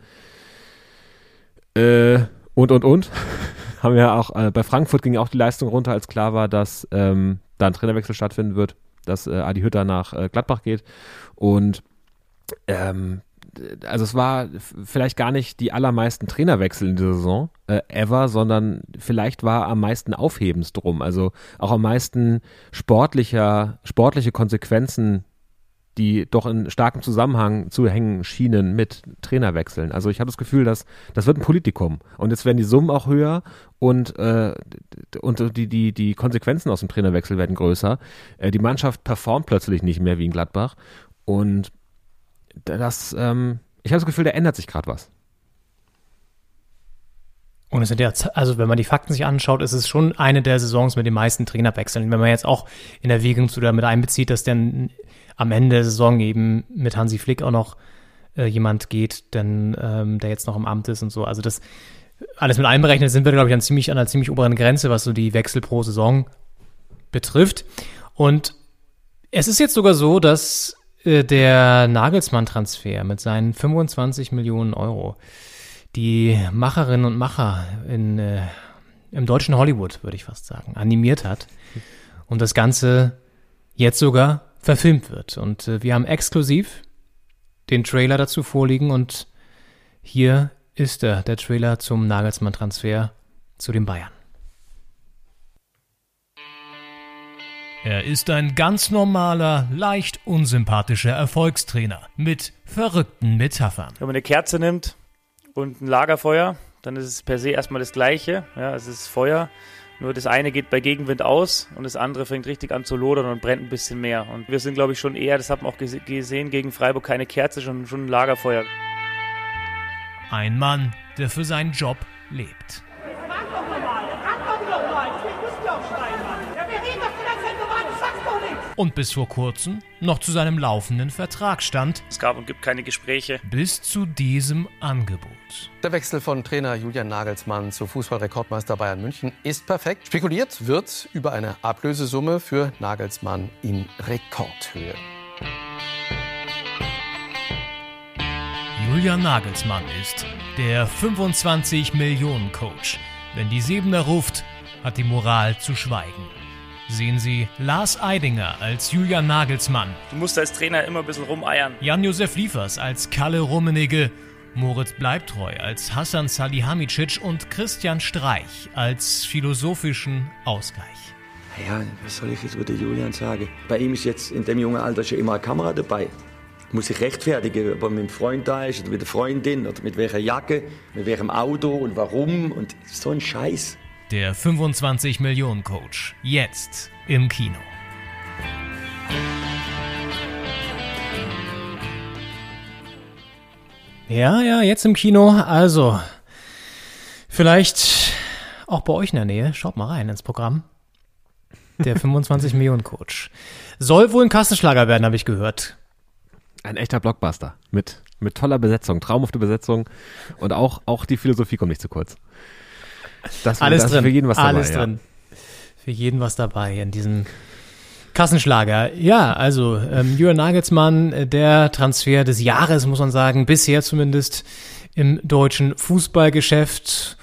äh, und und und haben ja auch äh, bei Frankfurt ging auch die Leistung runter, als klar war, dass ähm, da ein Trainerwechsel stattfinden wird, dass äh, Adi Hütter nach äh, Gladbach geht. Und ähm, also es war vielleicht gar nicht die allermeisten Trainerwechsel in dieser Saison äh, ever, sondern vielleicht war am meisten Aufhebens drum. Also auch am meisten sportlicher, sportliche Konsequenzen die doch in starkem Zusammenhang zu hängen schienen mit Trainerwechseln. Also ich habe das Gefühl, dass das wird ein Politikum und jetzt werden die Summen auch höher und, äh, und die, die, die Konsequenzen aus dem Trainerwechsel werden größer. Äh, die Mannschaft performt plötzlich nicht mehr wie in Gladbach und das, ähm, ich habe das Gefühl, da ändert sich gerade was. Und es sind ja, also wenn man die Fakten sich anschaut, ist es schon eine der Saisons mit den meisten Trainerwechseln. Wenn man jetzt auch in Erwägung zu damit einbezieht, dass dann am Ende der Saison eben mit Hansi Flick auch noch äh, jemand geht, denn, ähm, der jetzt noch im Amt ist und so. Also das alles mit einberechnet sind wir, glaube ich, an, ziemlich, an einer ziemlich oberen Grenze, was so die Wechsel pro Saison betrifft. Und es ist jetzt sogar so, dass äh, der Nagelsmann-Transfer mit seinen 25 Millionen Euro die Macherinnen und Macher in, äh, im deutschen Hollywood, würde ich fast sagen, animiert hat. Und das Ganze jetzt sogar verfilmt wird. Und äh, wir haben exklusiv den Trailer dazu vorliegen und hier ist er, der Trailer zum Nagelsmann-Transfer zu den Bayern. Er ist ein ganz normaler, leicht unsympathischer Erfolgstrainer mit verrückten Metaphern. Wenn man eine Kerze nimmt und ein Lagerfeuer, dann ist es per se erstmal das Gleiche. Ja, es ist Feuer. Nur das eine geht bei Gegenwind aus und das andere fängt richtig an zu lodern und brennt ein bisschen mehr. Und wir sind, glaube ich, schon eher, das hat man auch gesehen, gegen Freiburg keine Kerze, schon, schon ein Lagerfeuer. Ein Mann, der für seinen Job lebt. Und bis vor kurzem noch zu seinem laufenden Vertrag stand. Es gab und gibt keine Gespräche. Bis zu diesem Angebot. Der Wechsel von Trainer Julian Nagelsmann zu Fußballrekordmeister Bayern München ist perfekt. Spekuliert wird über eine Ablösesumme für Nagelsmann in Rekordhöhe. Julian Nagelsmann ist der 25 Millionen Coach. Wenn die Siebener ruft, hat die Moral zu schweigen sehen Sie Lars Eidinger als Julian Nagelsmann. Du musst als Trainer immer ein bisschen rumeiern. Jan-Josef Liefers als Kalle Rummenigge. Moritz Bleibtreu als Hassan Salihamidzic und Christian Streich als philosophischen Ausgleich. Ja, was soll ich jetzt über den Julian sagen? Bei ihm ist jetzt in dem jungen Alter schon immer eine Kamera dabei. Muss ich rechtfertigen, ob er mit dem Freund da ist oder mit der Freundin oder mit welcher Jacke, mit welchem Auto und warum und so ein Scheiß. Der 25 Millionen Coach. Jetzt im Kino. Ja, ja, jetzt im Kino. Also, vielleicht auch bei euch in der Nähe. Schaut mal rein ins Programm. der 25 Millionen Coach. Soll wohl ein Kassenschlager werden, habe ich gehört. Ein echter Blockbuster mit, mit toller Besetzung, traumhafte Besetzung und auch, auch die Philosophie kommt nicht zu kurz. Das, Alles das drin. Für jeden was Alles dabei, drin. Für jeden was dabei in diesem Kassenschlager. Ja, also ähm, Jürgen Nagelsmann, äh, der Transfer des Jahres, muss man sagen, bisher zumindest im deutschen Fußballgeschäft.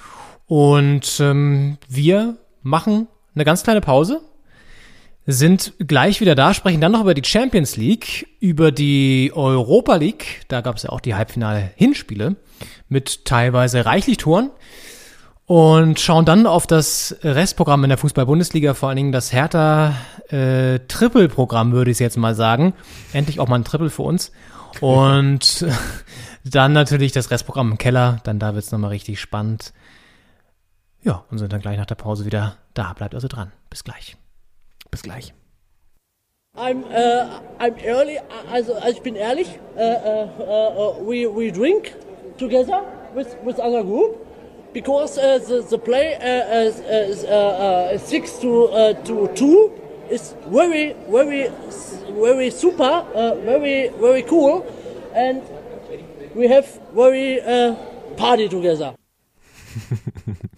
Und ähm, wir machen eine ganz kleine Pause, sind gleich wieder da, sprechen dann noch über die Champions League, über die Europa League. Da gab es ja auch die Halbfinale-Hinspiele mit teilweise reichlich Toren. Und schauen dann auf das Restprogramm in der Fußball-Bundesliga, vor allen Dingen das Hertha äh, Triple-Programm, würde ich jetzt mal sagen. Endlich auch mal ein Triple für uns. Und dann natürlich das Restprogramm im Keller, dann da wird's nochmal richtig spannend. Ja, und sind dann gleich nach der Pause wieder da. Bleibt also dran. Bis gleich. Bis gleich. I'm uh, I'm early. Also, also ich bin ehrlich. Uh, uh, we we drink together with with other group because uh, the the play uh, uh, six to to two is very very very super, very very cool, and we have very party together.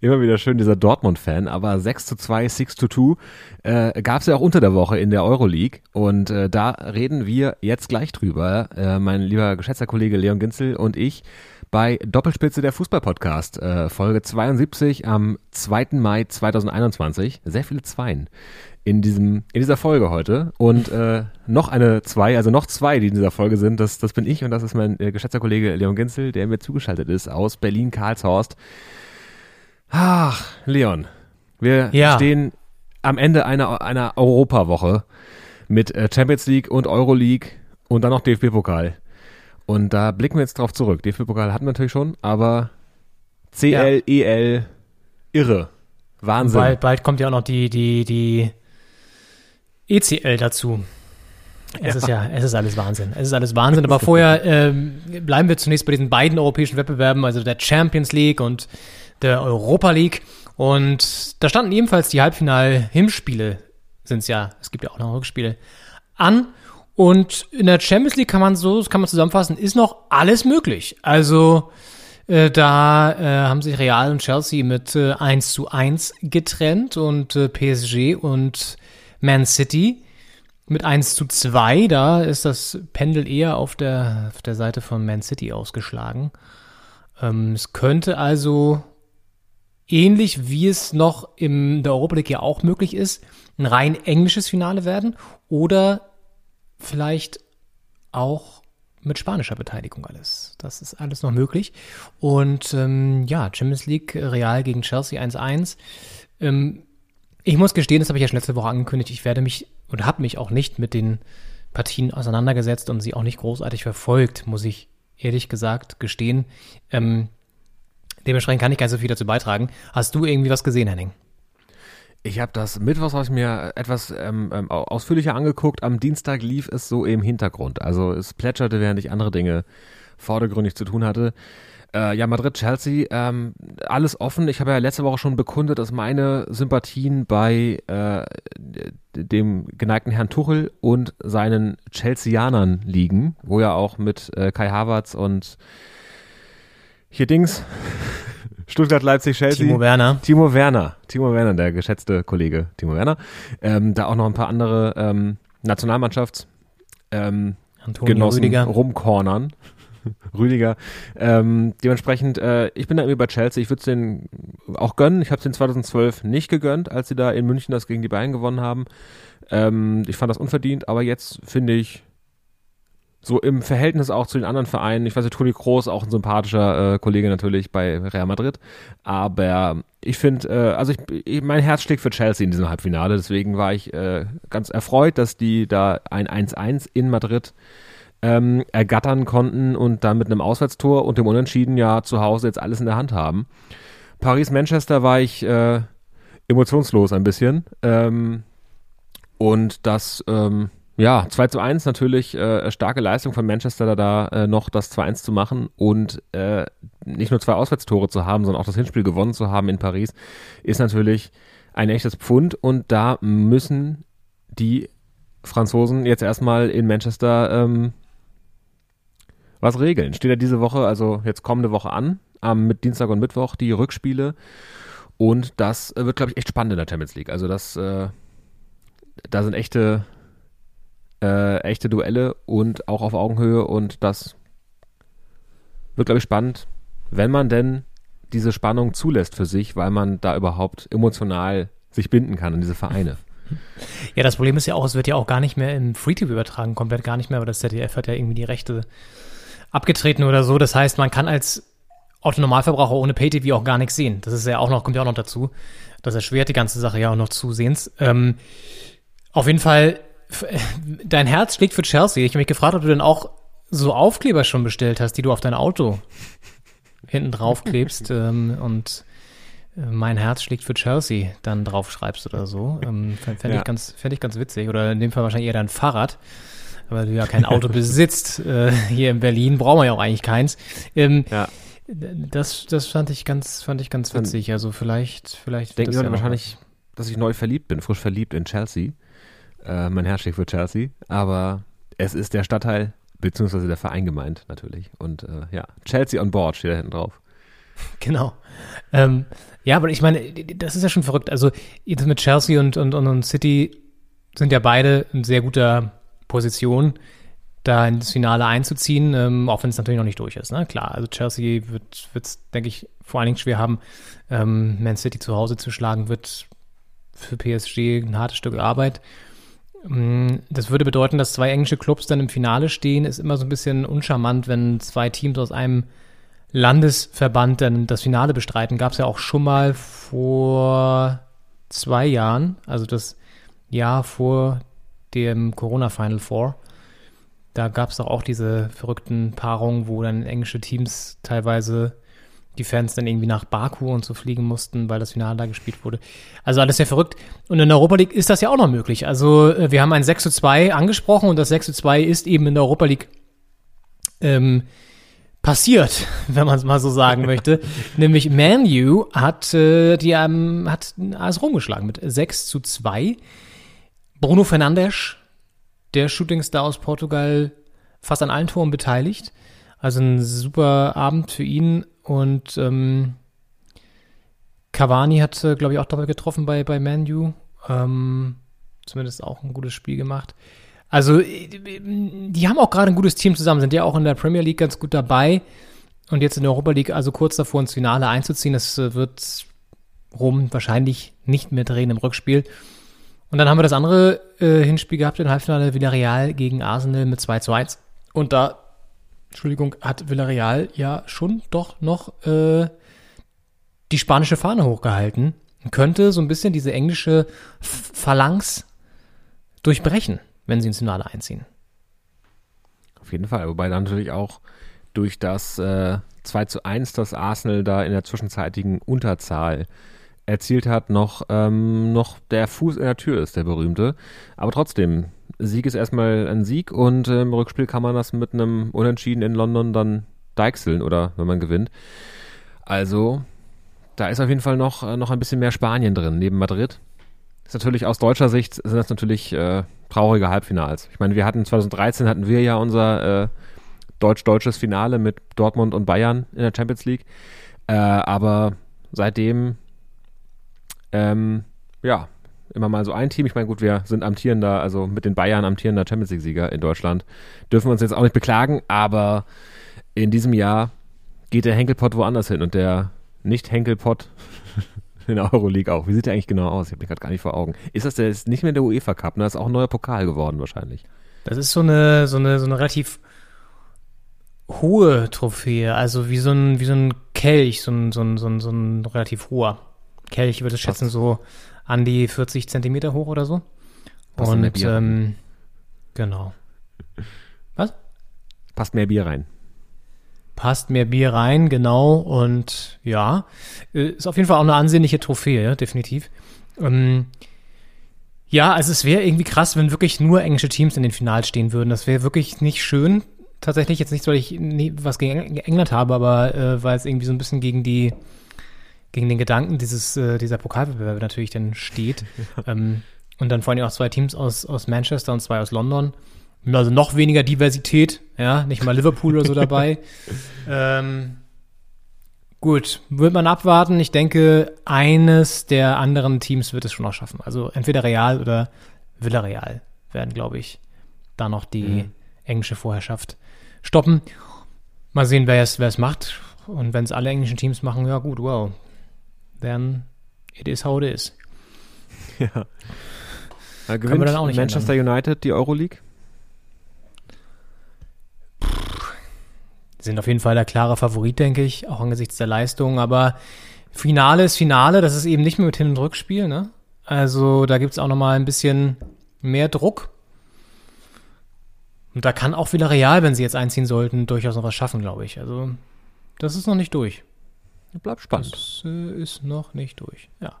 Immer wieder schön, dieser Dortmund-Fan, aber 6 zu 2, 6 zu 2 äh, gab es ja auch unter der Woche in der Euroleague und äh, da reden wir jetzt gleich drüber, äh, mein lieber geschätzter Kollege Leon Ginzel und ich bei Doppelspitze der Fußball-Podcast, äh, Folge 72 am 2. Mai 2021. Sehr viele Zweien in diesem in dieser Folge heute und äh, noch eine zwei, also noch zwei, die in dieser Folge sind. Das das bin ich und das ist mein äh, geschätzter Kollege Leon Ginzel, der mir zugeschaltet ist aus Berlin Karlshorst. Ach, Leon, wir Ja. stehen am Ende einer einer Europawoche mit äh, Champions League und Euroleague und dann noch DFB-Pokal. Und da blicken wir jetzt drauf zurück. DFB-Pokal hatten wir natürlich schon, aber CL, EL, irre. Wahnsinn. Bald, bald kommt ja auch noch die, die, die ECL dazu. Es Ja. ist ja, es ist alles Wahnsinn. Es ist alles Wahnsinn. Aber vorher ähm, bleiben wir zunächst bei diesen beiden europäischen Wettbewerben, also der Champions League und der Europa League. Und da standen ebenfalls die Halbfinal-Hinspiele, sind es ja, es gibt ja auch noch Rückspiele, an. Und in der Champions League kann man so, das kann man zusammenfassen, ist noch alles möglich. Also äh, da äh, haben sich Real und Chelsea mit äh, 1 zu 1 getrennt und äh, PSG und Man City mit 1 zu 2. Da ist das Pendel eher auf der, auf der Seite von Man City ausgeschlagen. Ähm, es könnte also ähnlich wie es noch in der Europa League ja auch möglich ist, ein rein englisches Finale werden oder vielleicht auch mit spanischer Beteiligung alles. Das ist alles noch möglich. Und ähm, ja, Champions League Real gegen Chelsea 1-1. Ähm, ich muss gestehen, das habe ich ja schon letzte Woche angekündigt, ich werde mich und habe mich auch nicht mit den Partien auseinandergesetzt und sie auch nicht großartig verfolgt, muss ich ehrlich gesagt gestehen. Ähm, dementsprechend kann ich gar nicht so viel dazu beitragen. Hast du irgendwie was gesehen, Henning? Ich habe das Mittwochs habe ich mir etwas ähm, ähm, au- ausführlicher angeguckt. Am Dienstag lief es so im Hintergrund. Also es plätscherte, während ich andere Dinge vordergründig zu tun hatte. Äh, ja, Madrid, Chelsea, ähm, alles offen. Ich habe ja letzte Woche schon bekundet, dass meine Sympathien bei äh, dem geneigten Herrn Tuchel und seinen Chelseanern liegen, wo ja auch mit äh, Kai Havertz und hier Dings Stuttgart, Leipzig, Chelsea. Timo Werner. Timo Werner. Timo Werner, der geschätzte Kollege Timo Werner. Ähm, da auch noch ein paar andere ähm, Nationalmannschafts ähm, Antonio Genossen Rüdiger. rumcornern. Rüdiger. Ähm, dementsprechend, äh, ich bin da irgendwie bei Chelsea. Ich würde es denen auch gönnen. Ich habe es den 2012 nicht gegönnt, als sie da in München das gegen die Bayern gewonnen haben. Ähm, ich fand das unverdient, aber jetzt finde ich so im Verhältnis auch zu den anderen Vereinen, ich weiß nicht, Toni Kroos, auch ein sympathischer äh, Kollege natürlich bei Real Madrid, aber ich finde, äh, also ich, ich, mein Herz schlägt für Chelsea in diesem Halbfinale, deswegen war ich äh, ganz erfreut, dass die da ein 1-1 in Madrid ähm, ergattern konnten und dann mit einem Auswärtstor und dem Unentschieden ja zu Hause jetzt alles in der Hand haben. Paris-Manchester war ich äh, emotionslos ein bisschen ähm, und das ähm, ja, 2 zu 1 natürlich äh, starke Leistung von Manchester da, äh, noch das 2-1 zu machen und äh, nicht nur zwei Auswärtstore zu haben, sondern auch das Hinspiel gewonnen zu haben in Paris, ist natürlich ein echtes Pfund und da müssen die Franzosen jetzt erstmal in Manchester ähm, was regeln. Steht ja diese Woche, also jetzt kommende Woche an, am mit Dienstag und Mittwoch die Rückspiele und das äh, wird, glaube ich, echt spannend in der Champions League. Also das, äh, da sind echte, äh, echte Duelle und auch auf Augenhöhe und das wird, glaube ich, spannend, wenn man denn diese Spannung zulässt für sich, weil man da überhaupt emotional sich binden kann an diese Vereine. Ja, das Problem ist ja auch, es wird ja auch gar nicht mehr im Free-TV übertragen, komplett gar nicht mehr, aber das ZDF hat ja irgendwie die Rechte abgetreten oder so. Das heißt, man kann als Autonormalverbraucher ohne Pay-TV auch gar nichts sehen. Das ist ja auch noch, kommt ja auch noch dazu. Das erschwert die ganze Sache ja auch noch zusehends. Ähm, auf jeden Fall, dein Herz schlägt für Chelsea. Ich habe mich gefragt, ob du denn auch so Aufkleber schon bestellt hast, die du auf dein Auto hinten drauf klebst ähm, und äh, mein Herz schlägt für Chelsea dann drauf schreibst oder so. Ähm, Fände Ja. ich, ganz, fänd ich ganz witzig. Oder in dem Fall wahrscheinlich eher dein Fahrrad. Weil du ja kein Auto besitzt. Äh, hier in Berlin brauchen wir ja auch eigentlich keins. Ähm, Ja. Das, das fand ich ganz, fand ich ganz witzig. Also vielleicht, vielleicht Denken ja wahrscheinlich, dass ich neu verliebt bin, frisch verliebt in Chelsea. Äh, mein Herz schlägt für Chelsea, aber es ist der Stadtteil beziehungsweise der Verein gemeint natürlich. Und äh, ja, Chelsea on board steht da hinten drauf. Genau. Ähm, ja, aber ich meine, das ist ja schon verrückt. Also jetzt mit Chelsea und, und, und, und City sind ja beide in sehr guter Position, da ins Finale einzuziehen, ähm, auch wenn es natürlich noch nicht durch ist. Ne? Klar, also Chelsea wird es, denke ich, vor allen Dingen schwer haben, ähm, Man City zu Hause zu schlagen, wird für PSG ein hartes Stück Arbeit. Mm, Das würde bedeuten, dass zwei englische Clubs dann im Finale stehen. Ist immer so ein bisschen uncharmant, wenn zwei Teams aus einem Landesverband dann das Finale bestreiten. Gab es ja auch schon mal vor zwei Jahren, also das Jahr vor dem Corona Final Four. Da gab es doch auch diese verrückten Paarungen, wo dann englische Teams teilweise die Fans dann irgendwie nach Baku und so fliegen mussten, weil das Finale da gespielt wurde. Also alles sehr verrückt. Und in der Europa League ist das ja auch noch möglich. Also äh, wir haben ein 6 zu 2 angesprochen und das 6 zu 2 ist eben in der Europa League ähm, passiert, wenn man es mal so sagen möchte. Nämlich Man U hat, äh, die, ähm, hat AS Rom geschlagen mit 6 zu 2. Bruno Fernandes, der Shootingstar aus Portugal, fast an allen Toren beteiligt. Also ein super Abend für ihn. Und ähm, Cavani hat, äh, glaube ich, auch doppelt getroffen bei, bei Man U. Ähm, zumindest auch ein gutes Spiel gemacht. Also, äh, die haben auch gerade ein gutes Team zusammen, sind ja auch in der Premier League ganz gut dabei. Und jetzt in der Europa League also kurz davor ins Finale einzuziehen. Das äh, wird Rom wahrscheinlich nicht mehr drehen im Rückspiel. Und dann haben wir das andere äh, Hinspiel gehabt, im Halbfinale Villarreal gegen Arsenal mit 2 zu 1. Und da, Entschuldigung, hat Villarreal ja schon doch noch äh, die spanische Fahne hochgehalten und könnte so ein bisschen diese englische Phalanx durchbrechen, wenn sie ins Finale einziehen. Auf jeden Fall, wobei dann natürlich auch durch das äh, 2 zu 1, das Arsenal da in der zwischenzeitigen Unterzahl erzielt hat, noch, ähm, noch der Fuß in der Tür ist, der berühmte. Aber trotzdem, Sieg ist erstmal ein Sieg und äh, im Rückspiel kann man das mit einem Unentschieden in London dann deichseln oder wenn man gewinnt. Also, da ist auf jeden Fall noch, äh, noch ein bisschen mehr Spanien drin, neben Madrid. Ist natürlich aus deutscher Sicht sind das natürlich äh, traurige Halbfinals. Ich meine, wir hatten 2013 hatten wir ja unser äh, deutsch-deutsches Finale mit Dortmund und Bayern in der Champions League. Äh, aber seitdem, ähm, ja, immer mal so ein Team. Ich meine, gut, wir sind amtierender, also mit den Bayern amtierender Champions League-Sieger in Deutschland. Dürfen wir uns jetzt auch nicht beklagen, aber in diesem Jahr geht der Henkelpott woanders hin und der Nicht-Henkelpott in der Euroleague auch. Wie sieht der eigentlich genau aus? Ich habe den gerade gar nicht vor Augen. Ist das der ist nicht mehr der UEFA Cup? Ne? Das ist auch ein neuer Pokal geworden wahrscheinlich. Das ist so eine, so eine, so eine relativ hohe Trophäe, also wie so ein, wie so ein Kelch, so ein, so ein, so ein, so ein relativ hoher Kelch, ich würde schätzen, so an die 40 Zentimeter hoch oder so. Passt Und ähm, genau. Was? Passt mehr Bier rein. Passt mehr Bier rein, genau. Und ja, äh, ist auf jeden Fall auch eine ansehnliche Trophäe, definitiv. Ähm, ja, also es wäre irgendwie krass, wenn wirklich nur englische Teams in den Finals stehen würden. Das wäre wirklich nicht schön. Tatsächlich jetzt nicht, weil ich nie, was gegen Eng- England habe, aber äh, weil es irgendwie so ein bisschen gegen die gegen den Gedanken dieses, äh, dieser Pokalwettbewerbe natürlich dann steht. ähm, und dann vor allem auch zwei Teams aus, aus Manchester und zwei aus London. Also noch weniger Diversität, ja, nicht mal Liverpool oder so dabei. ähm, gut, wird man abwarten. Ich denke, eines der anderen Teams wird es schon noch schaffen. Also entweder Real oder Villarreal werden, glaube ich, da noch die Mhm. englische Vorherrschaft stoppen. Mal sehen, wer es, wer es macht. Und wenn es alle englischen Teams machen, ja gut, wow. Then it is how it is. Ja. Da gewinnt wir dann auch nicht Manchester United die Euroleague? sind auf jeden Fall der klare Favorit, denke ich, auch angesichts der Leistung. Aber Finale ist Finale, das ist eben nicht mehr mit Hin- und Rückspiel, ne? Also da gibt's auch noch mal ein bisschen mehr Druck. Und da kann auch wieder Real, wenn sie jetzt einziehen sollten, durchaus noch was schaffen, glaube ich. Also das ist noch nicht durch. Bleibt spannend. Das äh, ist noch nicht durch, ja.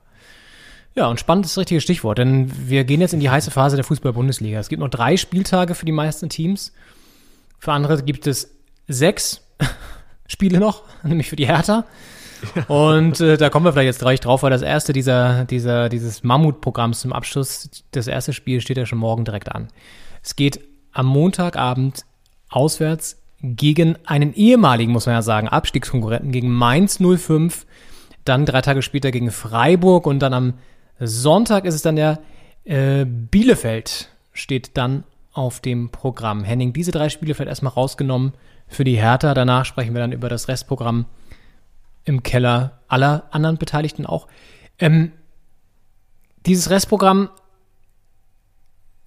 Ja, und spannend ist das richtige Stichwort, denn wir gehen jetzt in die heiße Phase der Fußball-Bundesliga. Es gibt noch drei Spieltage für die meisten Teams. Für andere gibt es sechs Spiele noch, nämlich für die Hertha. Und äh, da kommen wir vielleicht jetzt gleich drauf, weil das erste dieser, dieser, dieses Mammutprogramms zum Abschluss, das erste Spiel steht ja schon morgen direkt an. Es geht am Montagabend auswärts gegen einen ehemaligen, muss man ja sagen, Abstiegskonkurrenten, gegen Mainz 05, dann drei Tage später gegen Freiburg und dann am Sonntag ist es dann der äh, Bielefeld steht dann auf dem Programm. Henning, diese drei Spiele vielleicht erstmal rausgenommen für die Hertha. Danach sprechen wir dann über das Restprogramm im Keller aller anderen Beteiligten auch. Ähm, dieses Restprogramm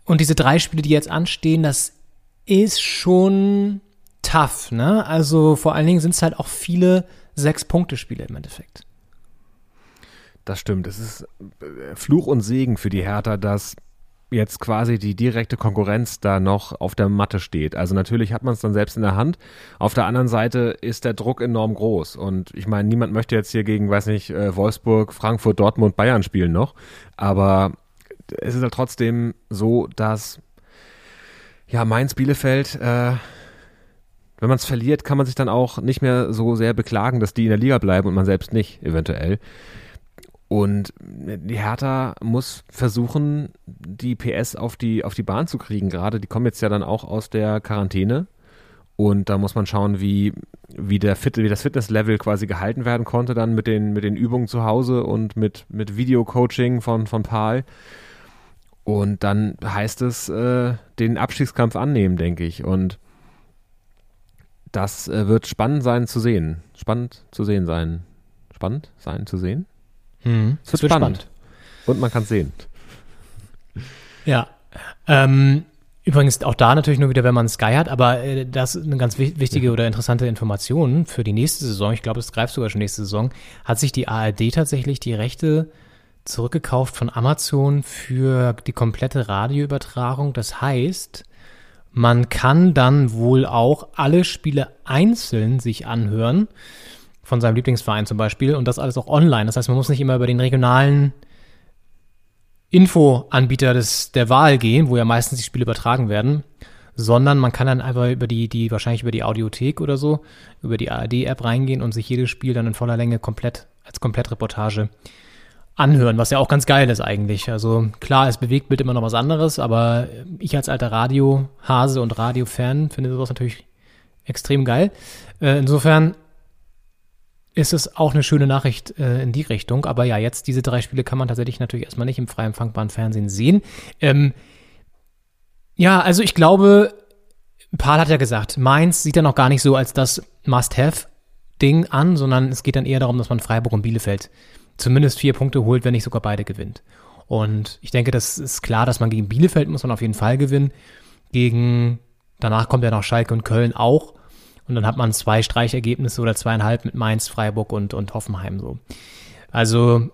und diese drei Spiele, die jetzt anstehen, das ist schon tough, ne? Also vor allen Dingen sind es halt auch viele Sechs-Punkte-Spiele im Endeffekt. Das stimmt. Es ist äh, Fluch und Segen für die Hertha, dass jetzt quasi die direkte Konkurrenz da noch auf der Matte steht. Also natürlich hat man es dann selbst in der Hand. Auf der anderen Seite ist der Druck enorm groß. Und ich meine, niemand möchte jetzt hier gegen, weiß nicht, äh, Wolfsburg, Frankfurt, Dortmund, Bayern spielen noch. Aber es ist halt trotzdem so, dass ja Mainz, Bielefeld, äh, wenn man es verliert, kann man sich dann auch nicht mehr so sehr beklagen, dass die in der Liga bleiben und man selbst nicht, eventuell. Und die Hertha muss versuchen, die PS auf die, auf die Bahn zu kriegen. Gerade die kommen jetzt ja dann auch aus der Quarantäne. Und da muss man schauen, wie, wie, der Fit, wie das Fitnesslevel quasi gehalten werden konnte, dann mit den, mit den Übungen zu Hause und mit, mit Videocoaching von, von Paul. Und dann heißt es, äh, den Abstiegskampf annehmen, denke ich. Und das äh, wird spannend sein zu sehen. Spannend zu sehen sein. Spannend sein zu sehen? Mhm. Es wird, spannend. Und man kann es sehen. Ja. Ähm, übrigens auch da natürlich nur wieder, wenn man Sky hat, aber äh, das ist eine ganz wi- wichtige oder interessante Information für die nächste Saison. Ich glaube, es greift sogar schon nächste Saison. Hat sich die ARD tatsächlich die Rechte zurückgekauft von Amazon für die komplette Radioübertragung. Das heißt, man kann dann wohl auch alle Spiele einzeln sich anhören, von seinem Lieblingsverein zum Beispiel, und das alles auch online. Das heißt, man muss nicht immer über den regionalen Infoanbieter des, der Wahl gehen, wo ja meistens die Spiele übertragen werden, sondern man kann dann einfach über die, die, wahrscheinlich über die Audiothek oder so, über die ARD-App reingehen und sich jedes Spiel dann in voller Länge komplett, als Komplettreportage anhören, was ja auch ganz geil ist eigentlich. Also klar, es bewegt Bild immer noch was anderes, aber ich als alter Radiohase und Radiofan finde sowas natürlich extrem geil. Äh, insofern ist es auch eine schöne Nachricht äh, in die Richtung. Aber ja, jetzt diese drei Spiele kann man tatsächlich natürlich erstmal nicht im frei empfangbaren Fernsehen sehen. Ähm, ja, also ich glaube, Paul hat ja gesagt, Mainz sieht er noch gar nicht so als das Must-Have-Ding an, sondern es geht dann eher darum, dass man Freiburg und Bielefeld zumindest vier Punkte holt, wenn nicht sogar beide gewinnt. Und ich denke, das ist klar, dass man gegen Bielefeld muss man auf jeden Fall gewinnen. Gegen, danach kommt ja noch Schalke und Köln auch. Und dann hat man zwei Streichergebnisse oder zweieinhalb mit Mainz, Freiburg und, und Hoffenheim so. Also,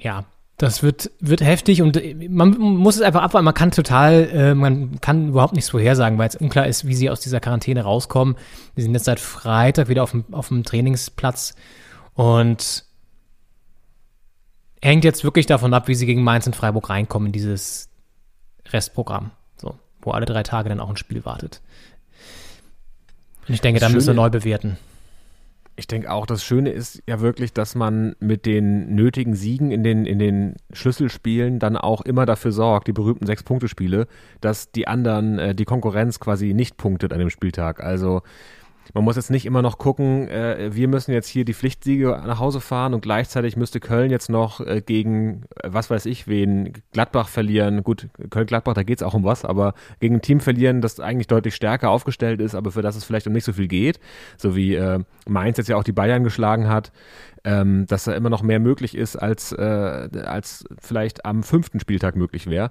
ja, das wird, wird heftig und man muss es einfach abwarten. Man kann total, äh, man kann überhaupt nichts vorhersagen, weil es unklar ist, wie sie aus dieser Quarantäne rauskommen. Die sind jetzt seit Freitag wieder auf dem, auf dem Trainingsplatz und hängt jetzt wirklich davon ab, wie sie gegen Mainz und Freiburg reinkommen in dieses Restprogramm. So, wo alle drei Tage dann auch ein Spiel wartet. Und ich denke, da müssen wir neu bewerten. Ich denke auch, das Schöne ist ja wirklich, dass man mit den nötigen Siegen in den, in den Schlüsselspielen dann auch immer dafür sorgt, die berühmten Sechs-Punkte-Spiele, dass die anderen, äh, die Konkurrenz quasi nicht punktet an dem Spieltag. Also man muss jetzt nicht immer noch gucken, äh, wir müssen jetzt hier die Pflichtsiege nach Hause fahren und gleichzeitig müsste Köln jetzt noch äh, gegen, äh, was weiß ich, wen, Gladbach verlieren. Gut, Köln-Gladbach, da geht es auch um was, aber gegen ein Team verlieren, das eigentlich deutlich stärker aufgestellt ist, aber für das es vielleicht um nicht so viel geht, so wie äh, Mainz jetzt ja auch die Bayern geschlagen hat, ähm, dass da immer noch mehr möglich ist, als, äh, als vielleicht am fünften Spieltag möglich wäre.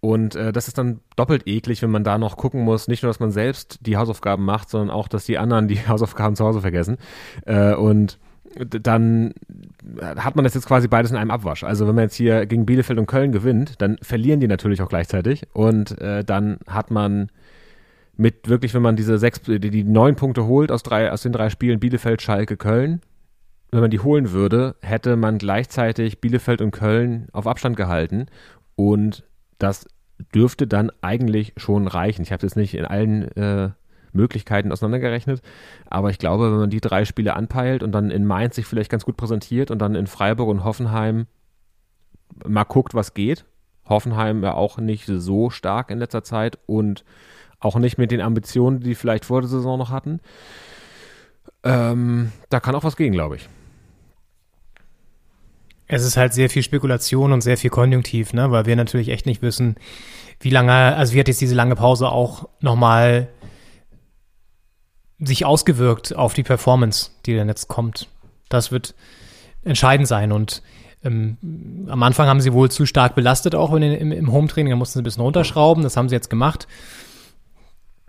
Und äh, das ist dann doppelt eklig, wenn man da noch gucken muss, nicht nur, dass man selbst die Hausaufgaben macht, sondern auch, dass die anderen die Hausaufgaben zu Hause vergessen. Äh, und dann hat man das jetzt quasi beides in einem Abwasch. Also wenn man jetzt hier gegen Bielefeld und Köln gewinnt, dann verlieren die natürlich auch gleichzeitig. Und äh, dann hat man mit wirklich, wenn man diese sechs, die, die neun Punkte holt aus drei, aus den drei Spielen Bielefeld, Schalke, Köln, wenn man die holen würde, hätte man gleichzeitig Bielefeld und Köln auf Abstand gehalten und das dürfte dann eigentlich schon reichen. Ich habe es jetzt nicht in allen äh, Möglichkeiten auseinandergerechnet, aber ich glaube, wenn man die drei Spiele anpeilt und dann in Mainz sich vielleicht ganz gut präsentiert und dann in Freiburg und Hoffenheim mal guckt, was geht. Hoffenheim ja auch nicht so stark in letzter Zeit und auch nicht mit den Ambitionen, die vielleicht vor der Saison noch hatten. Ähm, da kann auch was gehen, glaube ich. Es ist halt sehr viel Spekulation und sehr viel Konjunktiv, ne? weil wir natürlich echt nicht wissen, wie lange, also wie hat jetzt diese lange Pause auch nochmal sich ausgewirkt auf die Performance, die dann jetzt kommt. Das wird entscheidend sein und ähm, am Anfang haben sie wohl zu stark belastet, auch in, im, im Home-Training, da mussten sie ein bisschen runterschrauben, das haben sie jetzt gemacht.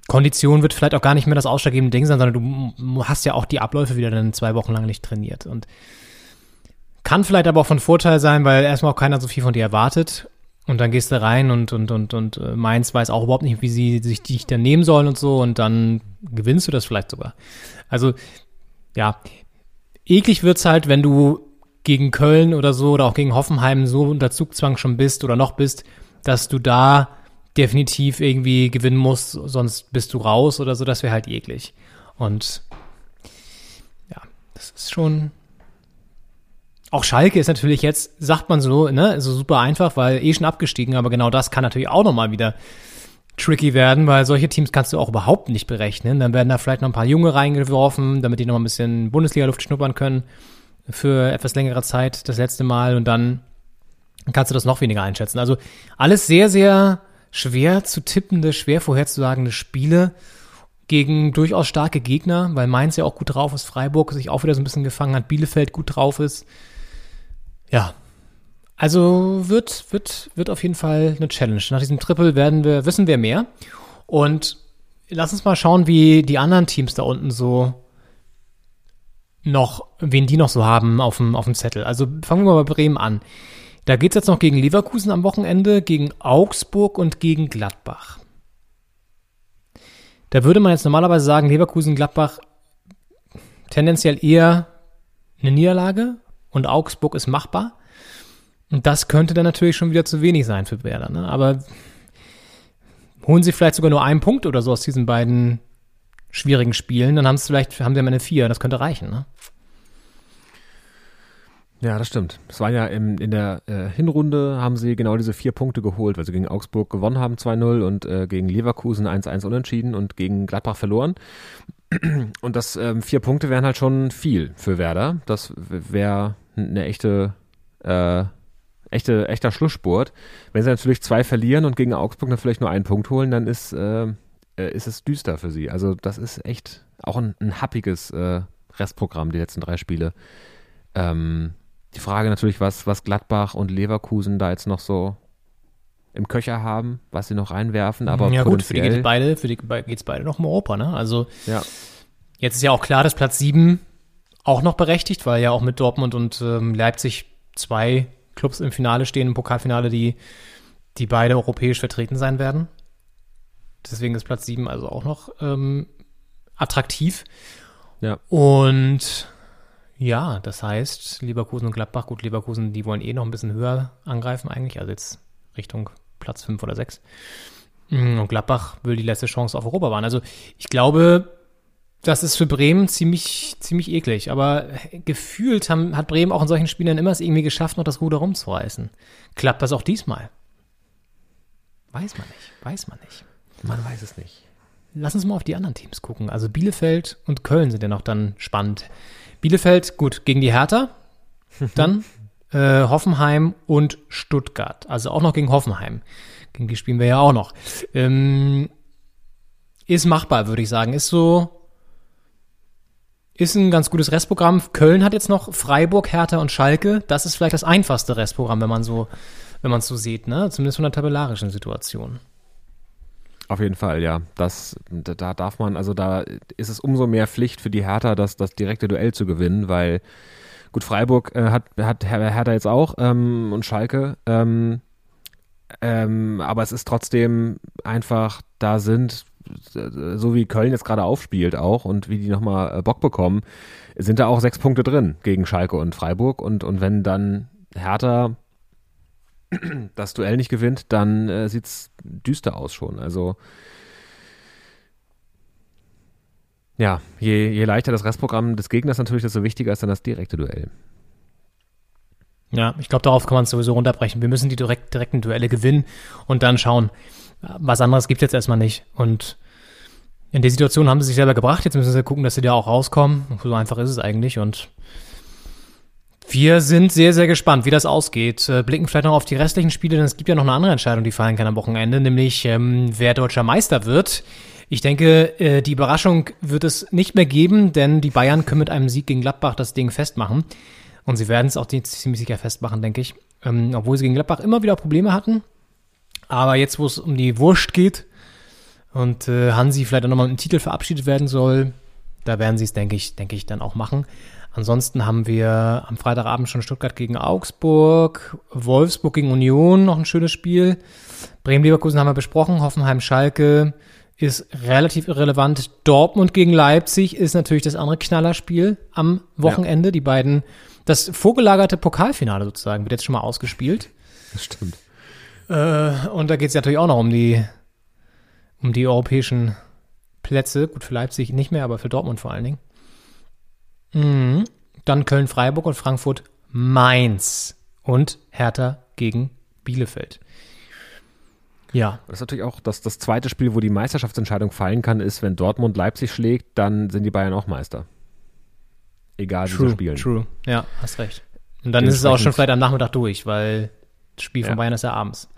Kondition wird vielleicht auch gar nicht mehr das ausschlaggebende Ding sein, sondern du hast ja auch die Abläufe wieder dann zwei Wochen lang nicht trainiert und kann vielleicht aber auch von Vorteil sein, weil erstmal auch keiner so viel von dir erwartet. Und dann gehst du rein und, und, und, und äh, Mainz weiß auch überhaupt nicht, wie sie sich dich dann nehmen sollen und so. Und dann gewinnst du das vielleicht sogar. Also, ja, eklig wird's halt, wenn du gegen Köln oder so oder auch gegen Hoffenheim so unter Zugzwang schon bist oder noch bist, dass du da definitiv irgendwie gewinnen musst, sonst bist du raus oder so. Das wäre halt eklig. Und ja, das ist schon, auch Schalke ist natürlich jetzt, sagt man so, ne, so super einfach, weil eh schon abgestiegen, aber genau das kann natürlich auch nochmal wieder tricky werden, weil solche Teams kannst du auch überhaupt nicht berechnen. Dann werden da vielleicht noch ein paar Junge reingeworfen, damit die noch ein bisschen Bundesliga-Luft schnuppern können für etwas längere Zeit das letzte Mal und dann kannst du das noch weniger einschätzen. Also alles sehr, sehr schwer zu tippende, schwer vorherzusagende Spiele gegen durchaus starke Gegner, weil Mainz ja auch gut drauf ist, Freiburg sich auch wieder so ein bisschen gefangen hat, Bielefeld gut drauf ist. Ja. Also wird, wird, wird auf jeden Fall eine Challenge. Nach diesem Triple werden wir, wissen wir mehr. Und lass uns mal schauen, wie die anderen Teams da unten so noch, wen die noch so haben auf dem, auf dem Zettel. Also fangen wir mal bei Bremen an. Da geht's jetzt noch gegen Leverkusen am Wochenende, gegen Augsburg und gegen Gladbach. Da würde man jetzt normalerweise sagen, Leverkusen, Gladbach tendenziell eher eine Niederlage, und Augsburg ist machbar. Und das könnte dann natürlich schon wieder zu wenig sein für Werder. Ne? Aber holen sie vielleicht sogar nur einen Punkt oder so aus diesen beiden schwierigen Spielen, dann haben sie vielleicht, haben sie am vier. Das könnte reichen. Ne? Ja, das stimmt. Es war ja im, in der äh, Hinrunde haben sie genau diese vier Punkte geholt, weil sie gegen Augsburg gewonnen haben 2-0 und äh, gegen Leverkusen 1-1 unentschieden und gegen Gladbach verloren. Und das ähm, vier Punkte wären halt schon viel für Werder. Das wäre eine echte, äh, echte, echter Schlussspurt. Wenn sie natürlich zwei verlieren und gegen Augsburg dann vielleicht nur einen Punkt holen, dann ist, äh, äh, ist es düster für sie. Also das ist echt auch ein, ein happiges äh, Restprogramm, die letzten drei Spiele. Ähm, die Frage natürlich, was, was Gladbach und Leverkusen da jetzt noch so im Köcher haben, was sie noch reinwerfen. Aber ja gut, für die geht es beide, für die geht's beide noch um Europa, ne? Also ja. jetzt ist ja auch klar, dass Platz 7 auch noch berechtigt, weil ja auch mit Dortmund und ähm, Leipzig zwei Clubs im Finale stehen, im Pokalfinale, die, die beide europäisch vertreten sein werden. Deswegen ist Platz 7 also auch noch ähm, attraktiv. Ja. Und ja, das heißt, Leverkusen und Gladbach, gut, Leverkusen, die wollen eh noch ein bisschen höher angreifen eigentlich, also jetzt Richtung Platz 5 oder 6. Mm, und Gladbach will die letzte Chance auf Europa waren. Also ich glaube, das ist für Bremen ziemlich, ziemlich eklig. Aber gefühlt haben, hat Bremen auch in solchen Spielen immer es irgendwie geschafft, noch das Ruder rumzureißen. Klappt das auch diesmal? Weiß man nicht, weiß man nicht. Man weiß es nicht. Lass uns mal auf die anderen Teams gucken. Also Bielefeld und Köln sind ja noch dann spannend. Bielefeld, gut, gegen die Hertha. Dann äh, Hoffenheim und Stuttgart. Also auch noch gegen Hoffenheim. Gegen die spielen wir ja auch noch. Ähm, ist machbar, würde ich sagen. Ist so, ist ein ganz gutes Restprogramm. Köln hat jetzt noch Freiburg, Hertha und Schalke. Das ist vielleicht das einfachste Restprogramm, wenn man so, wenn man es so sieht, ne? Zumindest von der tabellarischen Situation. Auf jeden Fall, ja. Das, da, da darf man, also da ist es umso mehr Pflicht für die Hertha, das, das direkte Duell zu gewinnen, weil gut, Freiburg äh, hat, hat Hertha jetzt auch ähm, und Schalke, ähm, ähm, aber es ist trotzdem einfach, da sind, so wie Köln jetzt gerade aufspielt auch und wie die nochmal äh, Bock bekommen, sind da auch sechs Punkte drin gegen Schalke und Freiburg und, und wenn dann Hertha das Duell nicht gewinnt, dann äh, sieht es düster aus schon. Also ja, je, je leichter das Restprogramm des Gegners natürlich, desto wichtiger ist dann das direkte Duell. Ja, ich glaube, darauf kann man es sowieso runterbrechen. Wir müssen die direkt, direkten Duelle gewinnen und dann schauen. Was anderes gibt es jetzt erstmal nicht. Und in der Situation haben sie sich selber gebracht. Jetzt müssen sie gucken, dass sie da auch rauskommen. So einfach ist es eigentlich. Und wir sind sehr, sehr gespannt, wie das ausgeht. Äh, blicken vielleicht noch auf die restlichen Spiele, denn es gibt ja noch eine andere Entscheidung, die fallen kann am Wochenende, nämlich ähm, wer deutscher Meister wird. Ich denke, äh, die Überraschung wird es nicht mehr geben, denn die Bayern können mit einem Sieg gegen Gladbach das Ding festmachen. Und sie werden es auch ziemlich sicher festmachen, denke ich. Ähm, obwohl sie gegen Gladbach immer wieder Probleme hatten. Aber jetzt, wo es um die Wurst geht und äh, Hansi vielleicht auch nochmal mit einem Titel verabschiedet werden soll, da werden sie es, denke ich, denke ich, dann auch machen. Ansonsten haben wir am Freitagabend schon Stuttgart gegen Augsburg, Wolfsburg gegen Union, noch ein schönes Spiel. Bremen-Leverkusen haben wir besprochen, Hoffenheim-Schalke ist relativ irrelevant. Dortmund gegen Leipzig ist natürlich das andere Knallerspiel am Wochenende. Ja. Die beiden, das vorgelagerte Pokalfinale sozusagen wird jetzt schon mal ausgespielt. Das stimmt. Äh, und da geht es natürlich auch noch um die, um die europäischen Plätze. Gut, für Leipzig nicht mehr, aber für Dortmund vor allen Dingen. Mhm. Dann Köln-Freiburg und Frankfurt-Mainz. Und Hertha gegen Bielefeld. Ja. Das ist natürlich auch das, das zweite Spiel, wo die Meisterschaftsentscheidung fallen kann, ist, wenn Dortmund Leipzig schlägt, dann sind die Bayern auch Meister. Egal, true, wie sie spielen. True, ja, hast recht. Und dann ist es auch schon vielleicht am Nachmittag durch, weil das Spiel von ja. Bayern ist ja abends.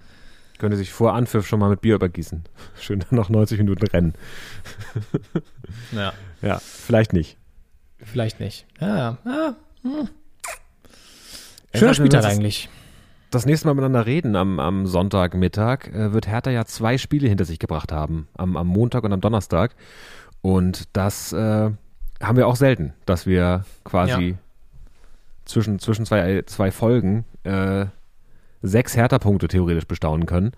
Könnte sich vor Anpfiff schon mal mit Bier übergießen. Schön dann noch 90 Minuten rennen. ja. Ja, vielleicht nicht. Vielleicht nicht. Ja, ja. Hm. Schöner Spieltag eigentlich. Das nächste Mal miteinander reden am, am Sonntagmittag äh, wird Hertha ja zwei Spiele hinter sich gebracht haben. Am, am Montag und am Donnerstag. Und das äh, haben wir auch selten, dass wir quasi ja. zwischen, zwischen zwei, zwei Folgen äh, sechs Hertha-Punkte theoretisch bestaunen können.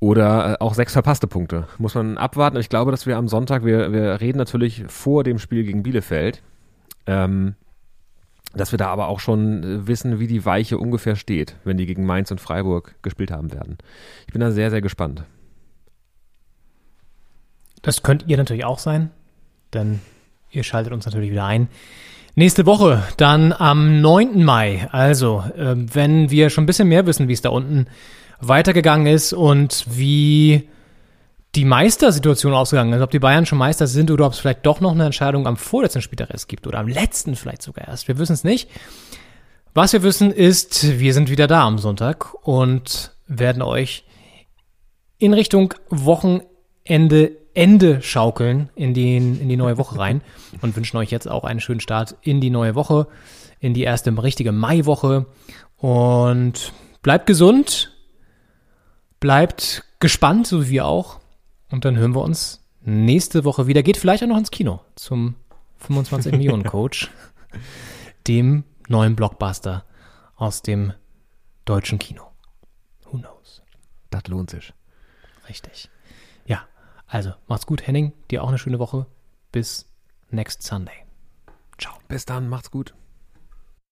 Oder äh, auch sechs verpasste Punkte. Muss man abwarten. Ich glaube, dass wir am Sonntag, wir, wir reden natürlich vor dem Spiel gegen Bielefeld, ähm, dass wir da aber auch schon äh, wissen, wie die Weiche ungefähr steht, wenn die gegen Mainz und Freiburg gespielt haben werden. Ich bin da sehr, sehr gespannt. Das könnt ihr natürlich auch sein, denn ihr schaltet uns natürlich wieder ein. Nächste Woche, dann am 9. Mai. Also, äh, wenn wir schon ein bisschen mehr wissen, wie es da unten weitergegangen ist und wie die Meistersituation ausgegangen ist, ob die Bayern schon Meister sind oder ob es vielleicht doch noch eine Entscheidung am vorletzten Spieltag erst gibt oder am letzten vielleicht sogar erst. Wir wissen es nicht. Was wir wissen ist, wir sind wieder da am Sonntag und werden euch in Richtung Wochenende Ende schaukeln in, den, in die neue Woche rein und wünschen euch jetzt auch einen schönen Start in die neue Woche, in die erste richtige Maiwoche und bleibt gesund, Bleibt gespannt, so wie wir auch. Und dann hören wir uns nächste Woche wieder. Geht vielleicht auch noch ins Kino zum 25 Millionen Coach, dem neuen Blockbuster aus dem deutschen Kino. Who knows? Das lohnt sich. Richtig. Also macht's gut, Henning. Dir auch eine schöne Woche. Bis next Sunday. Ciao. Bis dann, macht's gut.